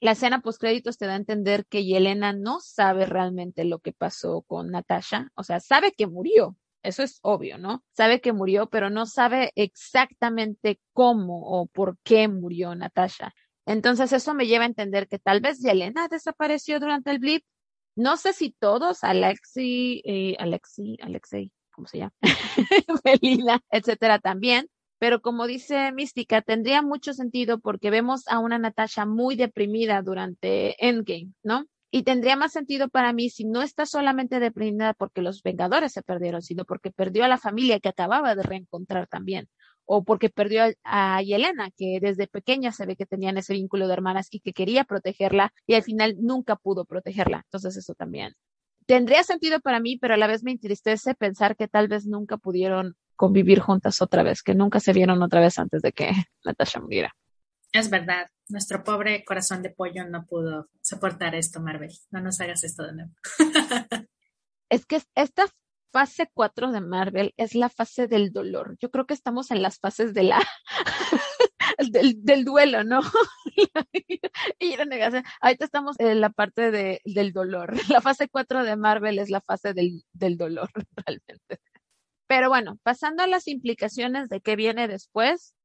la escena post créditos te da a entender que Yelena no sabe realmente lo que pasó con Natasha, o sea, sabe que murió, eso es obvio, ¿no? Sabe que murió, pero no sabe exactamente cómo o por qué murió Natasha. Entonces eso me lleva a entender que tal vez Yelena desapareció durante el blip. No sé si todos, Alexi, eh, Alexi, Alexei, ¿cómo se llama? Melina, etcétera, también. Pero como dice Mística, tendría mucho sentido porque vemos a una Natasha muy deprimida durante Endgame, ¿no? Y tendría más sentido para mí si no está solamente deprimida porque los Vengadores se perdieron, sino porque perdió a la familia que acababa de reencontrar también. O porque perdió a Yelena, que desde pequeña se ve que tenían ese vínculo de hermanas y que quería protegerla y al final nunca pudo protegerla. Entonces eso también tendría sentido para mí, pero a la vez me entristece pensar que tal vez nunca pudieron convivir juntas otra vez, que nunca se vieron otra vez antes de que Natasha muriera. Es verdad, nuestro pobre corazón de pollo no pudo soportar esto, Marvel. No nos hagas esto de nuevo. Es que esta fase 4 de Marvel es la fase del dolor. Yo creo que estamos en las fases de la del, duelo, ¿no? y la negación. Ahorita estamos en la parte de, del dolor. La fase 4 de Marvel es la fase del, del dolor, realmente. Pero bueno, pasando a las implicaciones de qué viene después.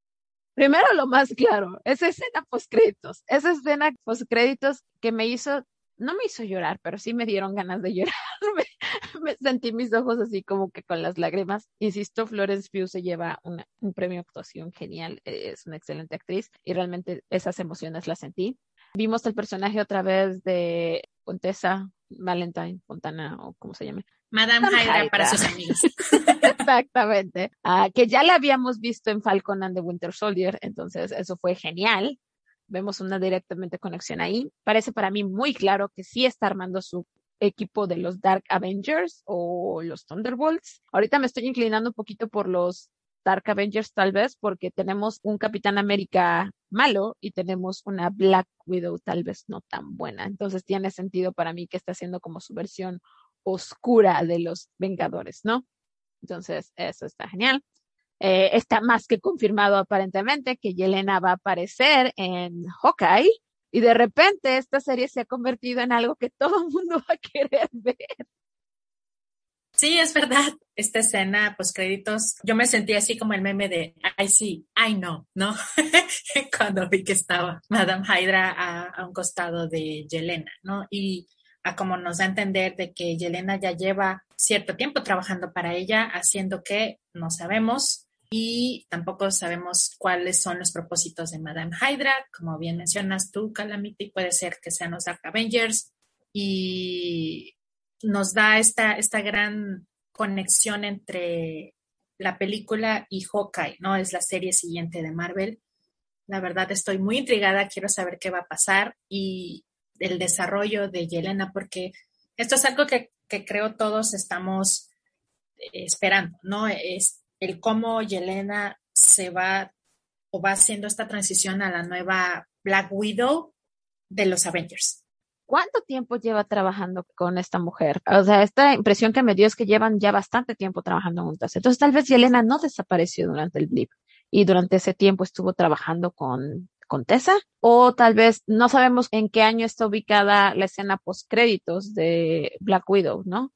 Primero lo más claro, esa escena post créditos, esa escena post créditos que me hizo no me hizo llorar, pero sí me dieron ganas de llorar. me, sentí mis ojos así como que con las lágrimas. Insisto, Florence Pugh se lleva un premio actuación genial, es una excelente actriz y realmente esas emociones las sentí. Vimos el personaje otra vez de Contessa Valentine Fontana o como se llame. Madame, Hydra, para sus amigos. Exactamente. Ah, que ya la habíamos visto en Falcon and the Winter Soldier, entonces eso fue genial vemos una directamente conexión ahí. Parece para mí muy claro que sí está armando su equipo de los Dark Avengers o los Thunderbolts. Ahorita me estoy inclinando un poquito por los Dark Avengers tal vez porque tenemos un Capitán América malo y tenemos una Black Widow tal vez no tan buena. Entonces tiene sentido para mí que está haciendo como su versión oscura de los Vengadores, ¿no? Entonces, eso está genial. Eh, está más que confirmado aparentemente que Yelena va a aparecer en Hawkeye y de repente esta serie se ha convertido en algo que todo el mundo va a querer ver. Sí, es verdad. Esta escena, pues créditos, yo me sentí así como el meme de I see, I know, ¿no? Cuando vi que estaba Madame Hydra a, un costado de Yelena, ¿no? Y a como nos da a entender de que Yelena ya lleva cierto tiempo trabajando para ella, haciendo que no sabemos, y tampoco sabemos cuáles son los propósitos de Madame Hydra. Como bien mencionas tú, Calamity, puede ser que sean los Dark Avengers y nos da esta, esta gran conexión entre la película y Hawkeye, ¿no? Es la serie siguiente de Marvel. La verdad estoy muy intrigada, quiero saber qué va a pasar y el desarrollo de Yelena, porque esto es algo que, que creo todos estamos esperando, ¿no? Es, el cómo Yelena se va o va haciendo esta transición a la nueva Black Widow de los Avengers. ¿Cuánto tiempo lleva trabajando con esta mujer? O sea, esta impresión que me dio es que llevan ya bastante tiempo trabajando juntas. Entonces, tal vez Yelena no desapareció durante el blip y durante ese tiempo estuvo trabajando con, con Tessa, o tal vez no sabemos en qué año está ubicada la escena post créditos de Black Widow, ¿no?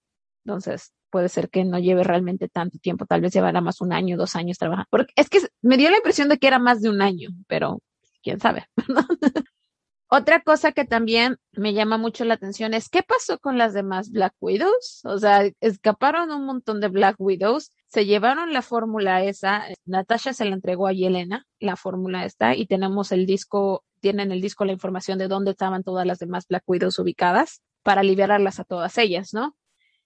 Entonces, puede ser que no lleve realmente tanto tiempo, tal vez llevará más un año, dos años trabajando. Porque es que me dio la impresión de que era más de un año, pero quién sabe. Otra cosa que también me llama mucho la atención es qué pasó con las demás Black Widows. O sea, escaparon un montón de Black Widows, se llevaron la fórmula esa, Natasha se la entregó a Yelena, la fórmula esta, y tenemos el disco, tienen el disco la información de dónde estaban todas las demás Black ubicadas para liberarlas a todas ellas, ¿no?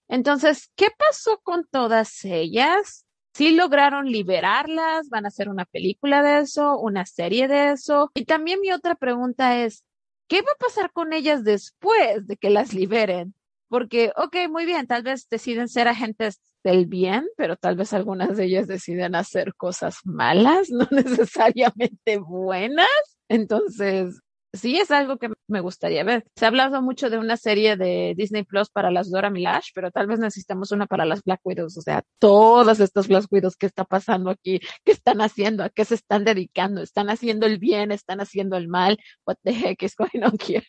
Entonces, ¿qué pasó con todas ellas? ¿Sí lograron liberarlas? ¿Van a hacer una película de eso? ¿Una serie de eso? Y también mi otra pregunta es, ¿qué va a pasar con ellas después de que las liberen? Porque, ok, muy bien, tal vez deciden ser agentes del bien, pero tal vez algunas de ellas deciden hacer cosas malas, no necesariamente buenas. Entonces, sí es algo que me gustaría ver. Se ha hablado mucho de una serie de Disney Plus para las Dora Milash, pero tal vez necesitamos una para las Black Widows. O sea, todas estas Black Widows que está pasando aquí, qué están haciendo, a qué se están dedicando, están haciendo el bien, están haciendo el mal. What the heck is going on here?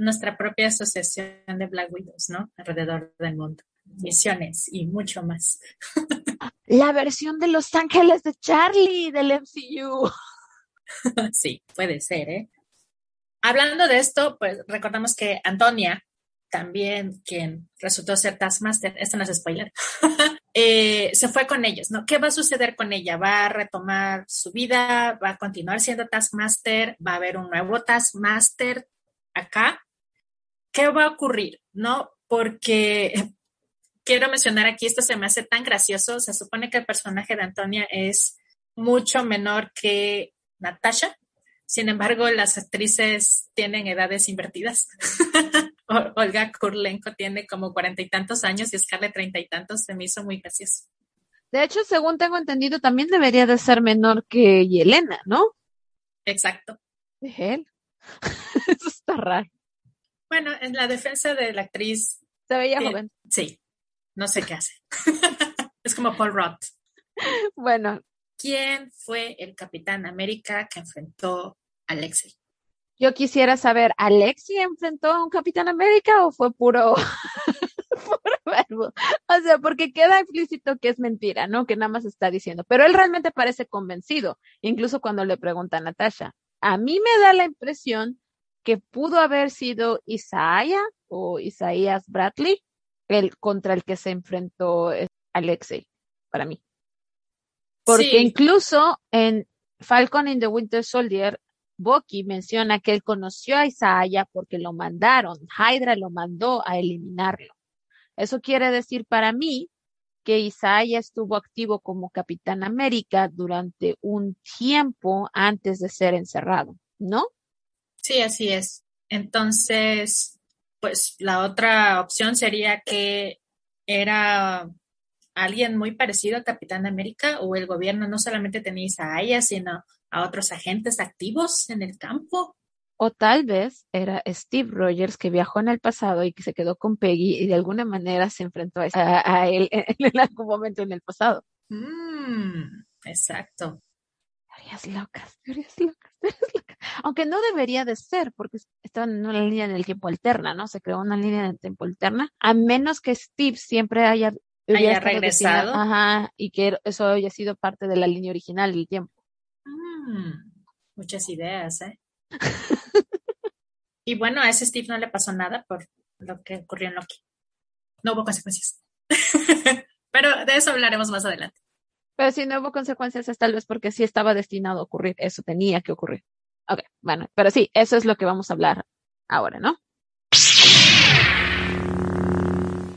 Nuestra propia asociación de Black Widows, ¿no? Alrededor del mundo. Misiones y mucho más. La versión de Los Ángeles de Charlie del MCU. Sí, puede ser, ¿eh? Hablando de esto, pues recordamos que Antonia, también quien resultó ser Taskmaster, esto no es spoiler, eh, se fue con ellos, ¿no? ¿Qué va a suceder con ella? ¿Va a retomar su vida? ¿Va a continuar siendo Taskmaster? ¿Va a haber un nuevo Taskmaster acá? ¿Qué va a ocurrir? ¿No? Porque quiero mencionar aquí, esto se me hace tan gracioso, se supone que el personaje de Antonia es mucho menor que Natasha, sin embargo, las actrices tienen edades invertidas. Olga Kurlenko tiene como cuarenta y tantos años y Scarlett treinta y tantos. Se me hizo muy gracioso. De hecho, según tengo entendido, también debería de ser menor que Yelena, ¿no? Exacto. De él. Eso está raro. Bueno, en la defensa de la actriz. Se veía joven. Sí. no sé qué hace. es como Paul Roth. Bueno. ¿Quién fue el Capitán América que enfrentó a Alexei? Yo quisiera saber, ¿Alexei enfrentó a un Capitán América o fue puro, puro verbo? O sea, porque queda explícito que es mentira, ¿no? Que nada más está diciendo. Pero él realmente parece convencido, incluso cuando le pregunta a Natasha. A mí me da la impresión que pudo haber sido Isaiah o Isaías Bradley, el contra el que se enfrentó Alexei, para mí. Porque incluso en Falcon in the Winter Soldier, Bucky menciona que él conoció a Isaiah porque lo mandaron, Hydra lo mandó a eliminarlo. Eso quiere decir para mí que Isaiah estuvo activo como Capitán América durante un tiempo antes de ser encerrado, ¿no? Sí, así es. Entonces, pues la otra opción sería que era alguien muy parecido a Capitán América o el gobierno no solamente tenía a ella, sino a otros agentes activos en el campo. O tal vez era Steve Rogers que viajó en el pasado y que se quedó con Peggy y de alguna manera se enfrentó a, él en, algún momento en el pasado. Mm, exacto. Teorías locas, teorías locas, teorías locas. Aunque no debería de ser, porque estaban en una línea en el tiempo alterna, ¿no? Se creó una línea en el tiempo alterna, a menos que Steve siempre haya, haya regresado. ajá, y que eso haya sido parte de la línea original del tiempo. Mm, muchas ideas, ¿eh? y bueno, a ese Steve no le pasó nada por lo que ocurrió en Loki. No hubo consecuencias. Pero de eso hablaremos más adelante. Pero si no hubo consecuencias es tal vez porque sí estaba destinado a ocurrir, eso tenía que ocurrir. Ok, bueno, pero sí, eso es lo que vamos a hablar ahora, ¿no?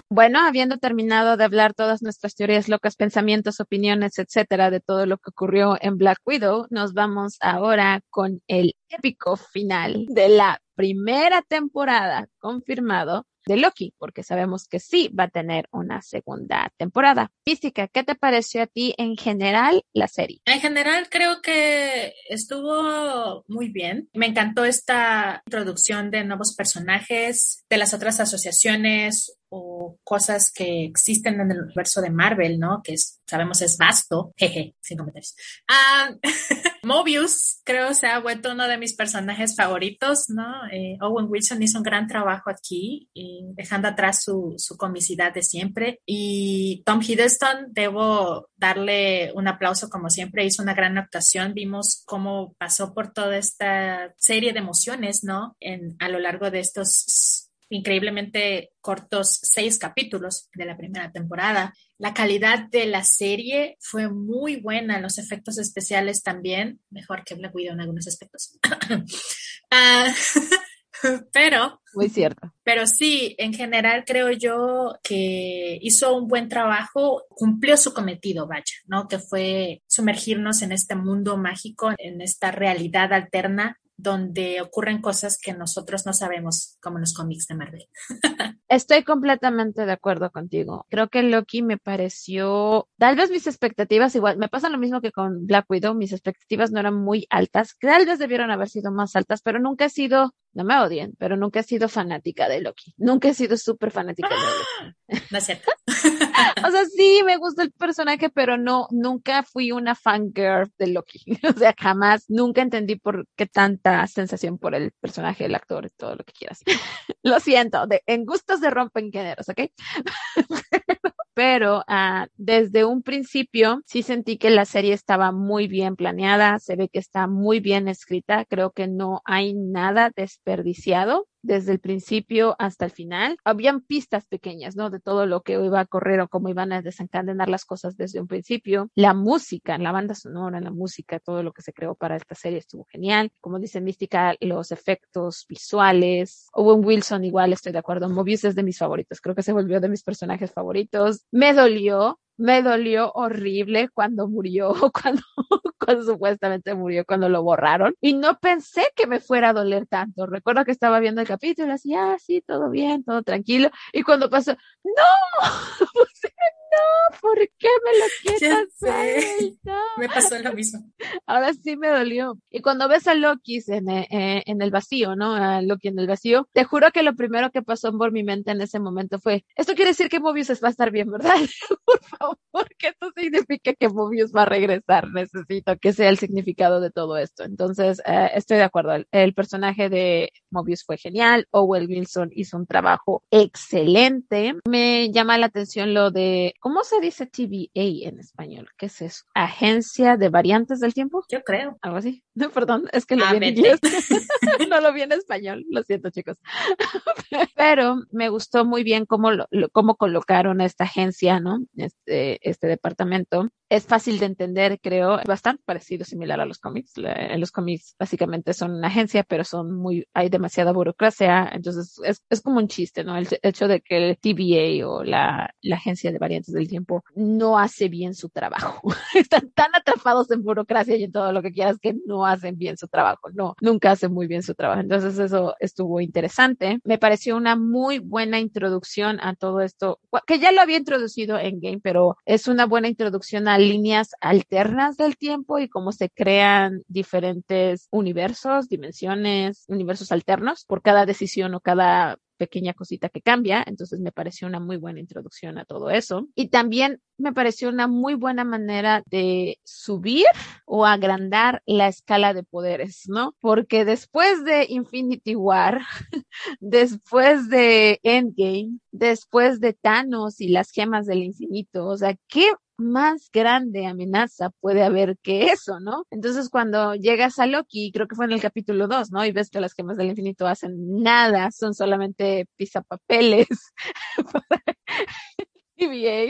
Bueno, habiendo terminado de hablar todas nuestras teorías locas, pensamientos, opiniones, etcétera, de todo lo que ocurrió en Black Widow, nos vamos ahora con el épico final de la primera temporada confirmado de Loki, porque sabemos que sí va a tener una segunda temporada. Física, ¿qué te pareció a ti en general la serie? En general creo que estuvo muy bien. Me encantó esta introducción de nuevos personajes, de las otras asociaciones o cosas que existen en el universo de Marvel, ¿no? Que sabemos es vasto. Jeje, sin comentarios. Ah, Mobius creo se ha vuelto uno de mis personajes favoritos, ¿no? Eh, Owen Wilson hizo un gran trabajo aquí, dejando atrás su, su comicidad de siempre. Y Tom Hiddleston, debo darle un aplauso como siempre, hizo una gran actuación. Vimos cómo pasó por toda esta serie de emociones, ¿no? En, a lo largo de estos increíblemente cortos seis capítulos de la primera temporada. La calidad de la serie fue muy buena, los efectos especiales también, mejor que Black Widow en algunos aspectos. Ah, pero... Muy cierto. Pero sí, en general creo yo que hizo un buen trabajo, cumplió su cometido, vaya, ¿no? Que fue sumergirnos en este mundo mágico, en esta realidad alterna donde ocurren cosas que nosotros no sabemos, como en los cómics de Marvel. Estoy completamente de acuerdo contigo. Creo que Loki me pareció, tal vez mis expectativas igual, me pasa lo mismo que con Black Widow, mis expectativas no eran muy altas, tal vez debieron haber sido más altas, pero nunca he sido, no me odien, pero nunca he sido fanática de Loki. Nunca he sido súper fanática de Loki. No es cierto. o sea, sí me gusta el personaje, pero no, nunca fui una fangirl de Loki. o sea, jamás, nunca entendí por qué tanta sensación por el personaje, el actor, todo lo que quieras. lo siento, de, en gustos se rompen ¿ok? pero uh, desde un principio sí sentí que la serie estaba muy bien planeada, se ve que está muy bien escrita, creo que no hay nada desperdiciado desde el principio hasta el final. Habían pistas pequeñas, ¿no? De todo lo que iba a correr o cómo iban a desencadenar las cosas desde un principio. La música, la banda sonora, la música, todo lo que se creó para esta serie estuvo genial. Como dice Mística, los efectos visuales. Owen Wilson igual estoy de acuerdo. Mobius es de mis favoritos. Creo que se volvió de mis personajes favoritos. Me dolió me dolió horrible cuando murió, cuando, cuando supuestamente murió, cuando lo borraron. Y no pensé que me fuera a doler tanto. Recuerdo que estaba viendo el capítulo, así, ah, sí, todo bien, todo tranquilo. Y cuando pasó, no, no, ¿por qué me lo quitas? No. Me pasó lo mismo. Ahora sí me dolió. Y cuando ves a Loki en, eh, en el vacío, ¿no? A Loki en el vacío, te juro que lo primero que pasó por mi mente en ese momento fue, esto quiere decir que Mobius va a estar bien, ¿verdad? por favor, que esto significa que Mobius va a regresar. Necesito que sea el significado de todo esto. Entonces, eh, estoy de acuerdo. El, el, personaje de Mobius fue genial. Owen Wilson hizo un trabajo excelente. Me llama la atención lo de ¿Cómo se dice TVA en español? ¿Qué es eso? ¿Agencia de variantes del tiempo? Yo creo. Algo así. No, perdón, es que lo vi en inglés. no lo vi en español, lo siento chicos. Pero me gustó muy bien cómo, lo, cómo colocaron esta agencia, ¿no? Este, este departamento. Es fácil de entender, creo, bastante parecido, similar a los cómics. En los cómics básicamente son una agencia, pero son muy, hay demasiada burocracia, entonces es, es como un chiste, ¿no? El hecho de que el TVA o la, la agencia de variantes del tiempo no hace bien su trabajo. Están tan atrapados en burocracia y en todo lo que quieras que no hacen bien su trabajo. No, nunca hacen muy bien su trabajo. Entonces eso estuvo interesante. Me pareció una muy buena introducción a todo esto, que ya lo había introducido en Game, pero es una buena introducción a líneas alternas del tiempo y cómo se crean diferentes universos, dimensiones, universos alternos por cada decisión o cada pequeña cosita que cambia, entonces me pareció una muy buena introducción a todo eso. Y también me pareció una muy buena manera de subir o agrandar la escala de poderes, ¿no? Porque después de Infinity War, después de Endgame, después de Thanos y las gemas del infinito, o sea, ¿qué más grande amenaza puede haber que eso, ¿no? Entonces cuando llegas a Loki, creo que fue en el capítulo 2, ¿no? Y ves que las gemas del infinito hacen nada, son solamente pisapapeles.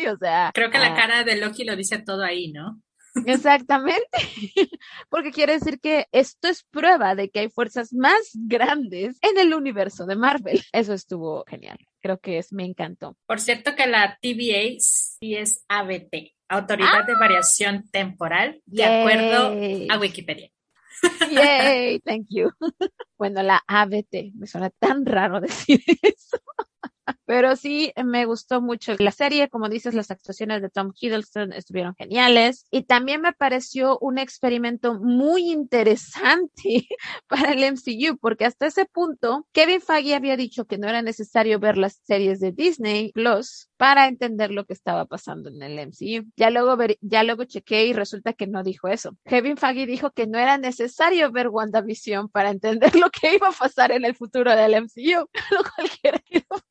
o sea. Creo que la ah. cara de Loki lo dice todo ahí, ¿no? Exactamente, porque quiere decir que esto es prueba de que hay fuerzas más grandes en el universo de Marvel. Eso estuvo genial, creo que es, me encantó. Por cierto que la TVA sí es ABT, Autoridad de ah. Variación Temporal, de acuerdo a Wikipedia. Yay, thank you. Bueno, la ABT, me suena tan raro decir eso. Pero sí, me gustó mucho la serie. Como dices, las actuaciones de Tom Hiddleston estuvieron geniales. Y también me pareció un experimento muy interesante para el MCU, porque hasta ese punto, Kevin Feige había dicho que no era necesario ver las series de Disney Plus para entender lo que estaba pasando en el MCU. Ya luego, ya luego chequé y resulta que no dijo eso. Kevin Feige dijo que no era necesario ver WandaVision para entender lo que iba a pasar en el futuro del MCU, lo cual quiere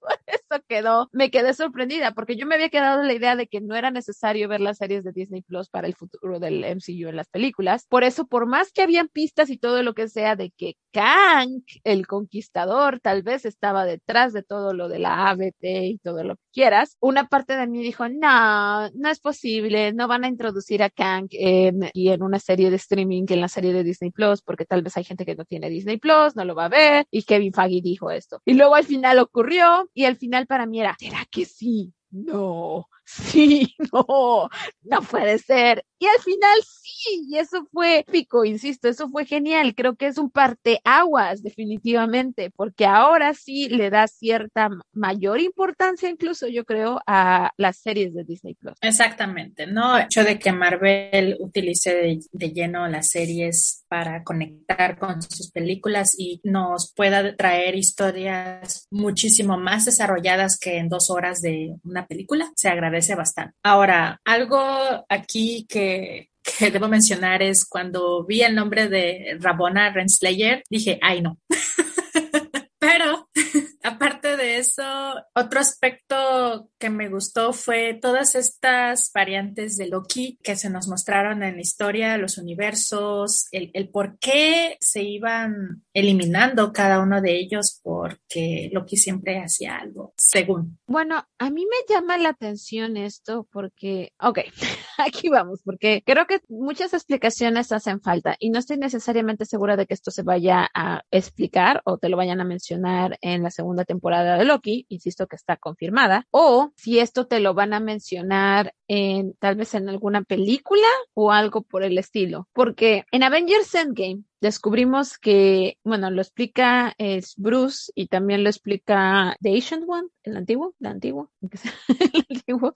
decir eso quedó, me quedé sorprendida porque yo me había quedado la idea de que no era necesario ver las series de Disney Plus para el futuro del MCU en las películas. Por eso, por más que habían pistas y todo lo que sea de que Kang, el conquistador, tal vez estaba detrás de todo lo de la ABT y todo lo que quieras, una parte de mí dijo, no, no es posible, no van a introducir a Kang en, y en una serie de streaming, en la serie de Disney Plus, porque tal vez hay gente que no tiene Disney Plus, no lo va a ver, y Kevin Feige dijo esto. Y luego al final ocurrió, y al final para mí era, ¿será que sí? No, sí, no, no puede ser. Y al final sí, y eso fue pico, insisto, eso fue genial. Creo que es un parteaguas, definitivamente, porque ahora sí le da cierta mayor importancia, incluso yo creo, a las series de Disney Plus. Exactamente, ¿no? El hecho de que Marvel utilice de, de lleno las series para conectar con sus películas y nos pueda traer historias muchísimo más desarrolladas que en dos horas de una película, se agradece bastante. Ahora, algo aquí que que, debo mencionar es cuando vi el nombre de Rabona Renslayer, dije, ay no. Pero aparte de eso, otro aspecto que me gustó fue todas estas variantes de Loki que se nos mostraron en la historia, los universos, el, el por qué se iban eliminando cada uno de ellos porque Loki siempre hacía algo, según. Bueno, a mí me llama la atención esto porque, ok, aquí vamos, porque creo que muchas explicaciones hacen falta y no estoy necesariamente segura de que esto se vaya a explicar o te lo vayan a mencionar en la segunda segunda temporada de Loki, insisto que está confirmada, o si esto te lo van a mencionar en tal vez en alguna película o algo por el estilo, porque en Avengers Endgame descubrimos que, bueno, lo explica es Bruce y también lo explica The Ancient One, el antiguo, el antiguo,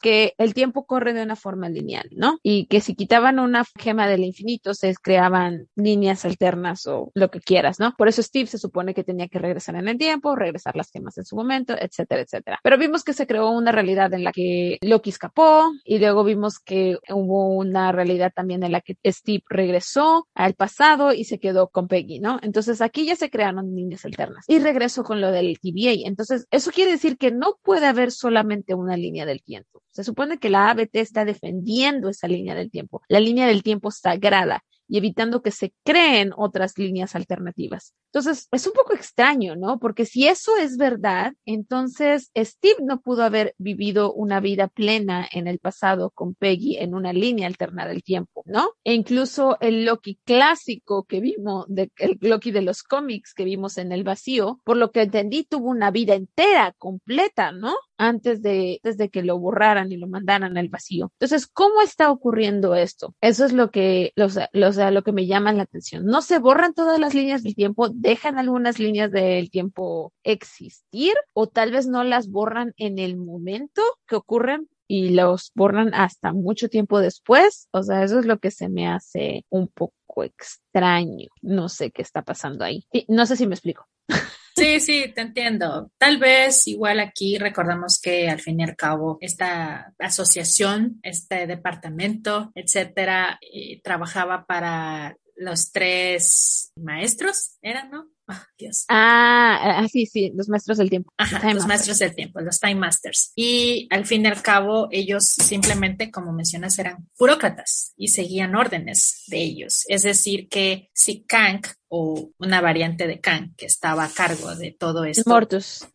que el tiempo corre de una forma lineal, ¿no? Y que si quitaban una gema del infinito se creaban líneas alternas o lo que quieras, ¿no? Por eso Steve se supone que tenía que regresar en el tiempo, regresar las gemas en su momento, etcétera, etcétera. Pero vimos que se creó una realidad en la que Loki escapó y luego vimos que hubo una realidad también en la que Steve regresó al pasado y se quedó con Peggy, ¿no? Entonces aquí ya se crearon líneas alternas. Y regreso con lo del TVA. Entonces, eso quiere decir que no puede haber solamente una línea del tiempo. Se supone que la ABT está defendiendo esa línea del tiempo, la línea del tiempo sagrada y evitando que se creen otras líneas alternativas. Entonces, es un poco extraño, ¿no? Porque si eso es verdad, entonces Steve no pudo haber vivido una vida plena en el pasado con Peggy en una línea alterna del tiempo, ¿no? E incluso el Loki clásico que vimos, el Loki de los cómics que vimos en el vacío, por lo que entendí, tuvo una vida entera, completa, ¿no? Antes de, desde que lo borraran y lo mandaran al vacío. Entonces, ¿cómo está ocurriendo esto? Eso es lo que los, los lo que me llama la atención. No se borran todas las líneas del tiempo, dejan algunas líneas del tiempo existir o tal vez no las borran en el momento que ocurren y los borran hasta mucho tiempo después. O sea, eso es lo que se me hace un poco extraño. No sé qué está pasando ahí. no sé si me explico. Sí, sí, te entiendo. Tal vez igual aquí recordamos que al fin y al cabo esta asociación, este departamento, etcétera, eh, trabajaba para los tres maestros, ¿eran, no? Ah, ah, ah, sí, sí, los maestros del tiempo. Ajá, los maestros del tiempo, los Time Masters. Y al fin y al cabo, ellos simplemente, como mencionas, eran burócratas y seguían órdenes de ellos. Es decir, que si Kang o una variante de Kang que estaba a cargo de todo esto. Mortus.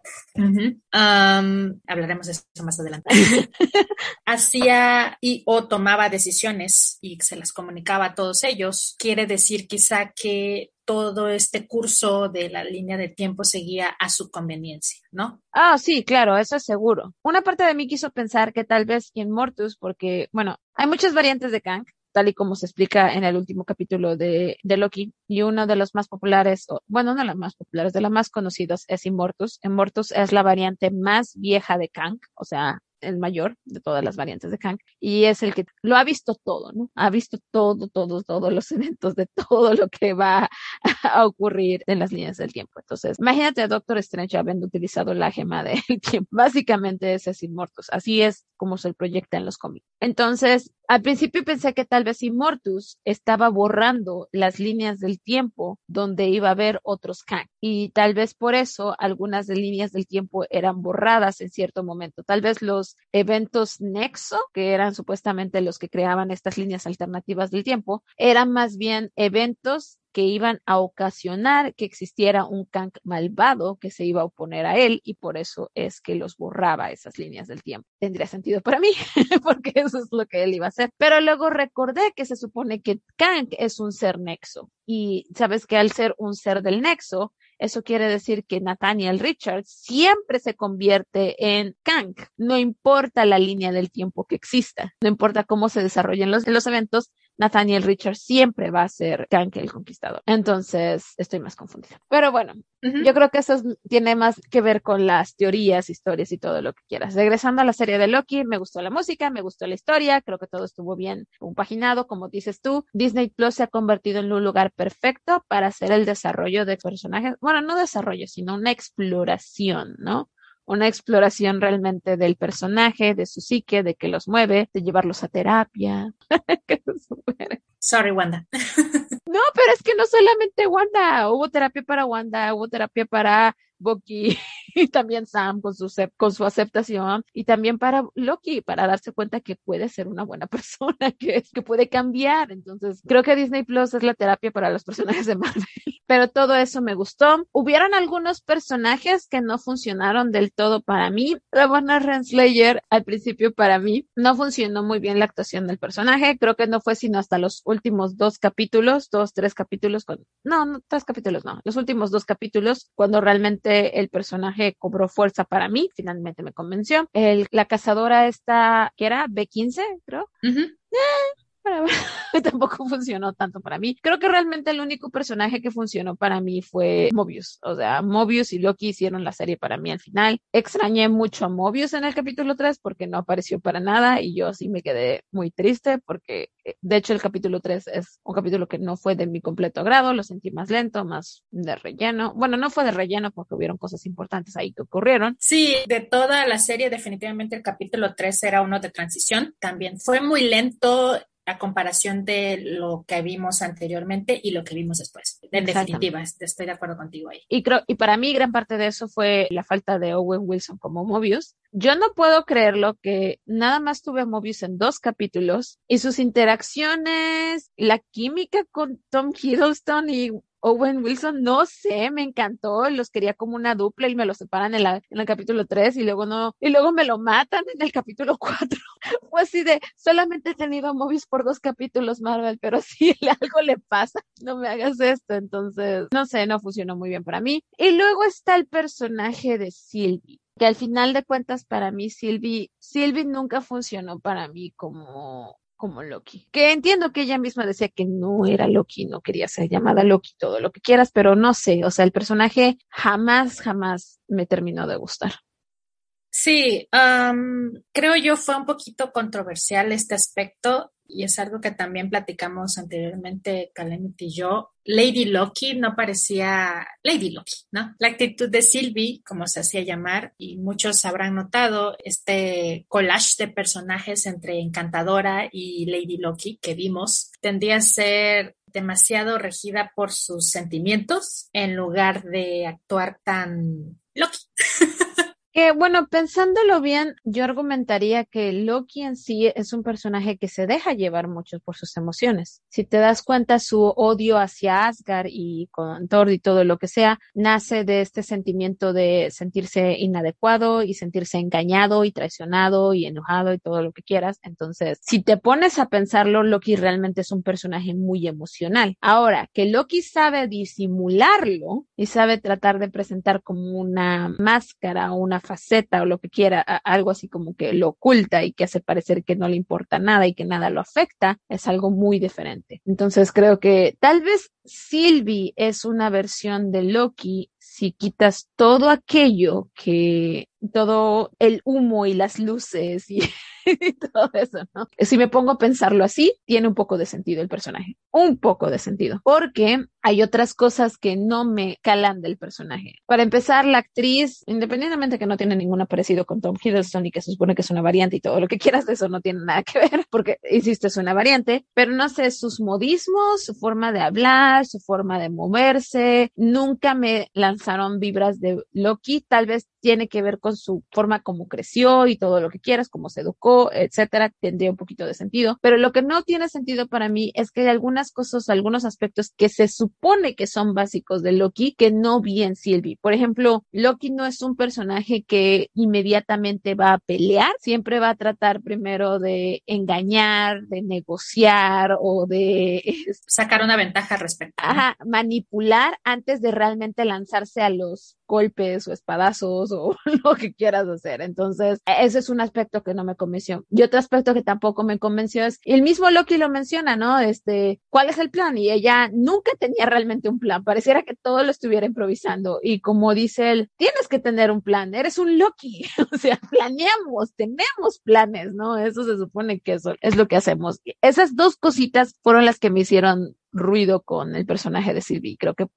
hablaremos de eso más adelante. Hacía y o tomaba decisiones y se las comunicaba a todos ellos. Quiere decir quizá que todo este curso de la línea de tiempo seguía a su conveniencia, ¿no? Ah, sí, claro, eso es seguro. Una parte de mí quiso pensar que tal vez en Mortus, porque, bueno, hay muchas variantes de Kang, tal y como se explica en el último capítulo de, Loki, y uno de los más populares, o, bueno, uno de los más populares, de los más conocidos es Immortus. Immortus es la variante más vieja de Kang, o sea, el mayor de todas las variantes de Kang y es el que lo ha visto todo, ¿no? Ha visto todo, todos, todos los eventos de todo lo que va a ocurrir en las líneas del tiempo. Entonces, imagínate a Doctor Strange habiendo utilizado la gema del tiempo. Básicamente ese es Immortus. Así es como se proyecta en los cómics. Entonces, al principio pensé que tal vez Immortus estaba borrando las líneas del tiempo donde iba a haber otros Kang y tal vez por eso algunas de líneas del tiempo eran borradas en cierto momento. Tal vez los eventos nexo, que eran supuestamente los que creaban estas líneas alternativas del tiempo, eran más bien eventos que iban a ocasionar que existiera un Kang malvado que se iba a oponer a él y por eso es que los borraba esas líneas del tiempo. Tendría sentido para mí porque eso es lo que él iba a hacer. Pero luego recordé que se supone que Kang es un ser nexo y sabes que al ser un ser del nexo, eso quiere decir que Nathaniel Richards siempre se convierte en Kang. No importa la línea del tiempo que exista, no importa cómo se desarrollen los, los eventos, Nathaniel Richards siempre va a ser Kang el Conquistador. Entonces, estoy más confundida. Pero bueno, yo creo que eso tiene más que ver con las teorías, historias y todo lo que quieras. Regresando a la serie de Loki, me gustó la música, me gustó la historia, creo que todo estuvo bien compaginado, como dices tú. Disney Plus se ha convertido en un lugar perfecto para hacer el desarrollo de personajes. Bueno, no desarrollo, sino una exploración, ¿no? Una exploración realmente del personaje, de su psique, de qué los mueve, de llevarlos a terapia. Sorry, Wanda. no, pero es que no solamente Wanda, hubo terapia para Wanda, hubo terapia para Bucky y también Sam con su, con su aceptación y también para Loki para darse cuenta que puede ser una buena persona, que, que puede cambiar. Entonces, creo que Disney Plus es la terapia para los personajes de Marvel. pero todo eso me gustó. Hubieron algunos personajes que no funcionaron del todo para mí. La buena Renslayer al principio para mí no funcionó muy bien la actuación del personaje. Creo que no fue sino hasta los últimos dos capítulos, dos, tres capítulos, con... no, no, tres capítulos no, los últimos dos capítulos, cuando realmente el personaje cobró fuerza para mí, finalmente me convenció. El, la cazadora esta, que era B15, creo. tampoco funcionó tanto para mí. Creo que realmente el único personaje que funcionó para mí fue Mobius. O sea, Mobius y Loki hicieron la serie para mí al final. Extrañé mucho a Mobius en el capítulo 3 porque no apareció para nada y yo sí me quedé muy triste porque eh, de hecho el capítulo 3 es un capítulo que no fue de mi completo agrado, lo sentí más lento, más de relleno. Bueno, no fue de relleno porque hubieron cosas importantes ahí que ocurrieron. Sí, de toda la serie definitivamente el capítulo 3 era uno de transición. También fue muy lento a comparación de lo que vimos anteriormente y lo que vimos después. En definitiva, estoy de acuerdo contigo ahí. Y creo, y para mí gran parte de eso fue la falta de Owen Wilson como Mobius. Yo no puedo creerlo que nada más tuve a Mobius en dos capítulos y sus interacciones, la química con Tom Hiddleston y Owen Wilson, no sé, me encantó, los quería como una dupla y me lo separan en, el capítulo 3 y luego no, y luego me lo matan en el capítulo 4. Fue así de, solamente he tenido a Mobius por dos capítulos Marvel, pero si algo le pasa, no me hagas esto. Entonces, no sé, no funcionó muy bien para mí. Y luego está el personaje de Sylvie que al final de cuentas para mí Sylvie, Sylvie nunca funcionó para mí como como Loki. Que entiendo que ella misma decía que no era Loki, no quería ser llamada Loki, todo lo que quieras, pero no sé, o sea, el personaje jamás, jamás me terminó de gustar. Sí, creo yo fue un poquito controversial este aspecto y es algo que también platicamos anteriormente, Calamity y yo. Lady Loki no parecía Lady Loki, ¿no? La actitud de Sylvie, como se hacía llamar, y muchos habrán notado este collage de personajes entre Encantadora y Lady Loki que vimos, tendría a ser demasiado regida por sus sentimientos en lugar de actuar tan Loki. Que bueno, pensándolo bien, yo argumentaría que Loki en sí es un personaje que se deja llevar mucho por sus emociones. Si te das cuenta, su odio hacia Asgard y con Thor y todo lo que sea, nace de este sentimiento de sentirse inadecuado y sentirse engañado y traicionado y enojado y todo lo que quieras. Entonces, si te pones a pensarlo, Loki realmente es un personaje muy emocional. Ahora, que Loki sabe disimularlo y sabe tratar de presentar como una máscara una faceta o lo que quiera, algo así como que lo oculta y que hace parecer que no le importa nada y que nada lo afecta, es algo muy diferente. Entonces creo que tal vez Sylvie es una versión de Loki si quitas todo aquello que, todo el humo y las luces y y todo eso, ¿no? Si me pongo a pensarlo así, tiene un poco de sentido el personaje, un poco de sentido, porque hay otras cosas que no me calan del personaje. Para empezar, la actriz, independientemente que no tiene ningún parecido con Tom Hiddleston y que se supone que es una variante y todo lo que quieras de eso no tiene nada que ver, porque, insisto, es una variante, pero no sé, sus modismos, su forma de hablar, su forma de moverse, nunca me lanzaron vibras de Loki, tal vez tiene que ver con su forma como creció y todo lo que quieras, como se educó, etcétera, tendría un poquito de sentido. Pero lo que no tiene sentido para mí es que hay algunas cosas, algunos aspectos que se supone que son básicos de Loki que no vi en Sylvie. Por ejemplo, Loki no es un personaje que inmediatamente va a pelear, siempre va a tratar primero de engañar, de negociar o de sacar una ventaja respecto. Ajá, manipular antes de realmente lanzarse a los golpes o espadazos o lo que quieras hacer. Entonces, ese es un aspecto que no me convenció. Y otro aspecto que tampoco me convenció es, el mismo Loki lo menciona, ¿no? Este, ¿cuál es el plan? Y ella nunca tenía realmente un plan. Pareciera que todo lo estuviera improvisando. Y como dice él, tienes que tener un plan. Eres un Loki. o sea, planeamos, tenemos planes, ¿no? Eso se supone que eso es lo que hacemos. Esas dos cositas fueron las que me hicieron ruido con el personaje de Sylvie. Creo que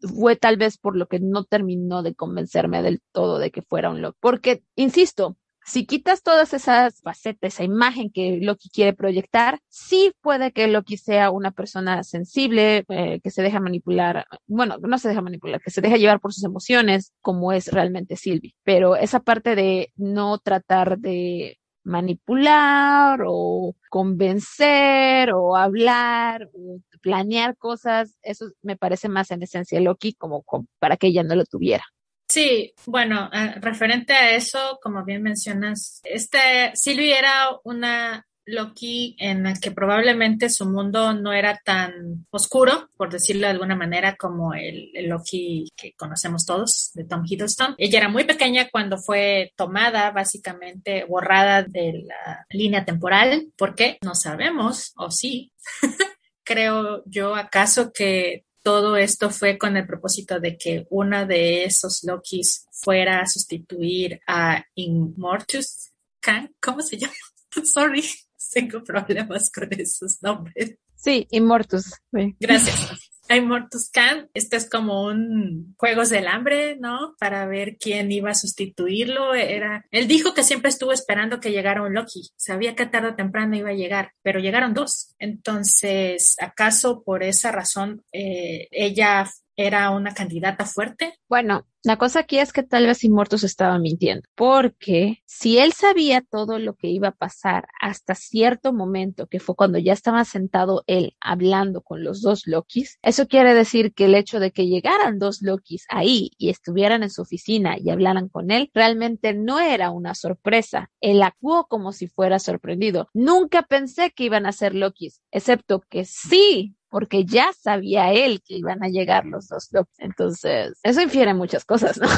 fue tal vez por lo que no terminó de convencerme del todo de que fuera un Loki. Porque, insisto, si quitas todas esas facetas, esa imagen que Loki quiere proyectar, sí puede que Loki sea una persona sensible, eh, que se deja manipular, bueno, no se deja manipular, que se deja llevar por sus emociones, como es realmente Sylvie. Pero esa parte de no tratar de manipular o convencer o hablar o planear cosas, eso me parece más en esencia Loki como, para que ella no lo tuviera. Sí, bueno, eh, referente a eso, como bien mencionas, este Sylvie era una Loki en la que probablemente su mundo no era tan oscuro, por decirlo de alguna manera, como el, Loki que conocemos todos de Tom Hiddleston. Ella era muy pequeña cuando fue tomada, básicamente borrada de la línea temporal. ¿Por qué? No sabemos, o sí. Creo yo acaso que todo esto fue con el propósito de que una de esos Lokis fuera a sustituir a Immortus Khan. ¿Cómo se llama? Sorry tengo problemas con esos nombres. Sí, Immortus. Gracias. Immortus Khan, este es como un Juegos del Hambre, ¿no? Para ver quién iba a sustituirlo. Era, él dijo que siempre estuvo esperando que llegara un Loki. Sabía que tarde o temprano iba a llegar, pero llegaron dos. Entonces, ¿acaso por esa razón eh, ella era una candidata fuerte. Bueno, la cosa aquí es que tal vez Immortus estaba mintiendo, porque si él sabía todo lo que iba a pasar hasta cierto momento, que fue cuando ya estaba sentado él hablando con los dos Lokis, eso quiere decir que el hecho de que llegaran dos Lokis ahí y estuvieran en su oficina y hablaran con él, realmente no era una sorpresa. Él actuó como si fuera sorprendido. Nunca pensé que iban a ser Lokis, excepto que sí porque ya sabía él que iban a llegar los dos Entonces, eso infiere muchas cosas, ¿no?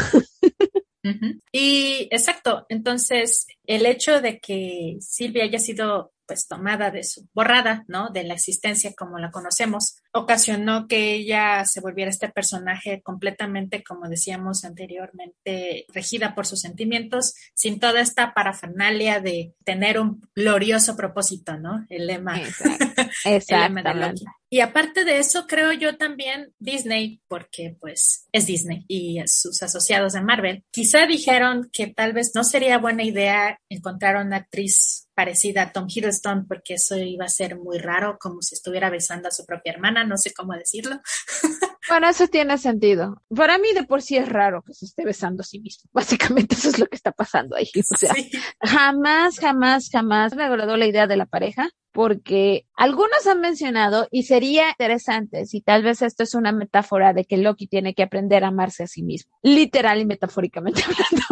Y exacto, entonces el hecho de que Silvia haya sido pues tomada de su, borrada, ¿no? De la existencia como la conocemos, ocasionó que ella se volviera este personaje completamente, como decíamos anteriormente, regida por sus sentimientos, sin toda esta parafernalia de tener un glorioso propósito, ¿no? El lema. Exactamente. Y aparte de eso, creo yo también Disney, porque pues es Disney y sus asociados de Marvel, quizá dijeron que tal vez no sería buena idea encontrar una actriz parecida a Tom Hiddleston, porque eso iba a ser muy raro, como si estuviera besando a su propia hermana, no sé cómo decirlo. Bueno, eso tiene sentido. Para mí de por sí es raro que se esté besando a sí mismo. Básicamente eso es lo que está pasando ahí. O sea, jamás, jamás, jamás me agradó la idea de la pareja porque algunos han mencionado y sería interesante si tal vez esto es una metáfora de que Loki tiene que aprender a amarse a sí mismo, literal y metafóricamente hablando.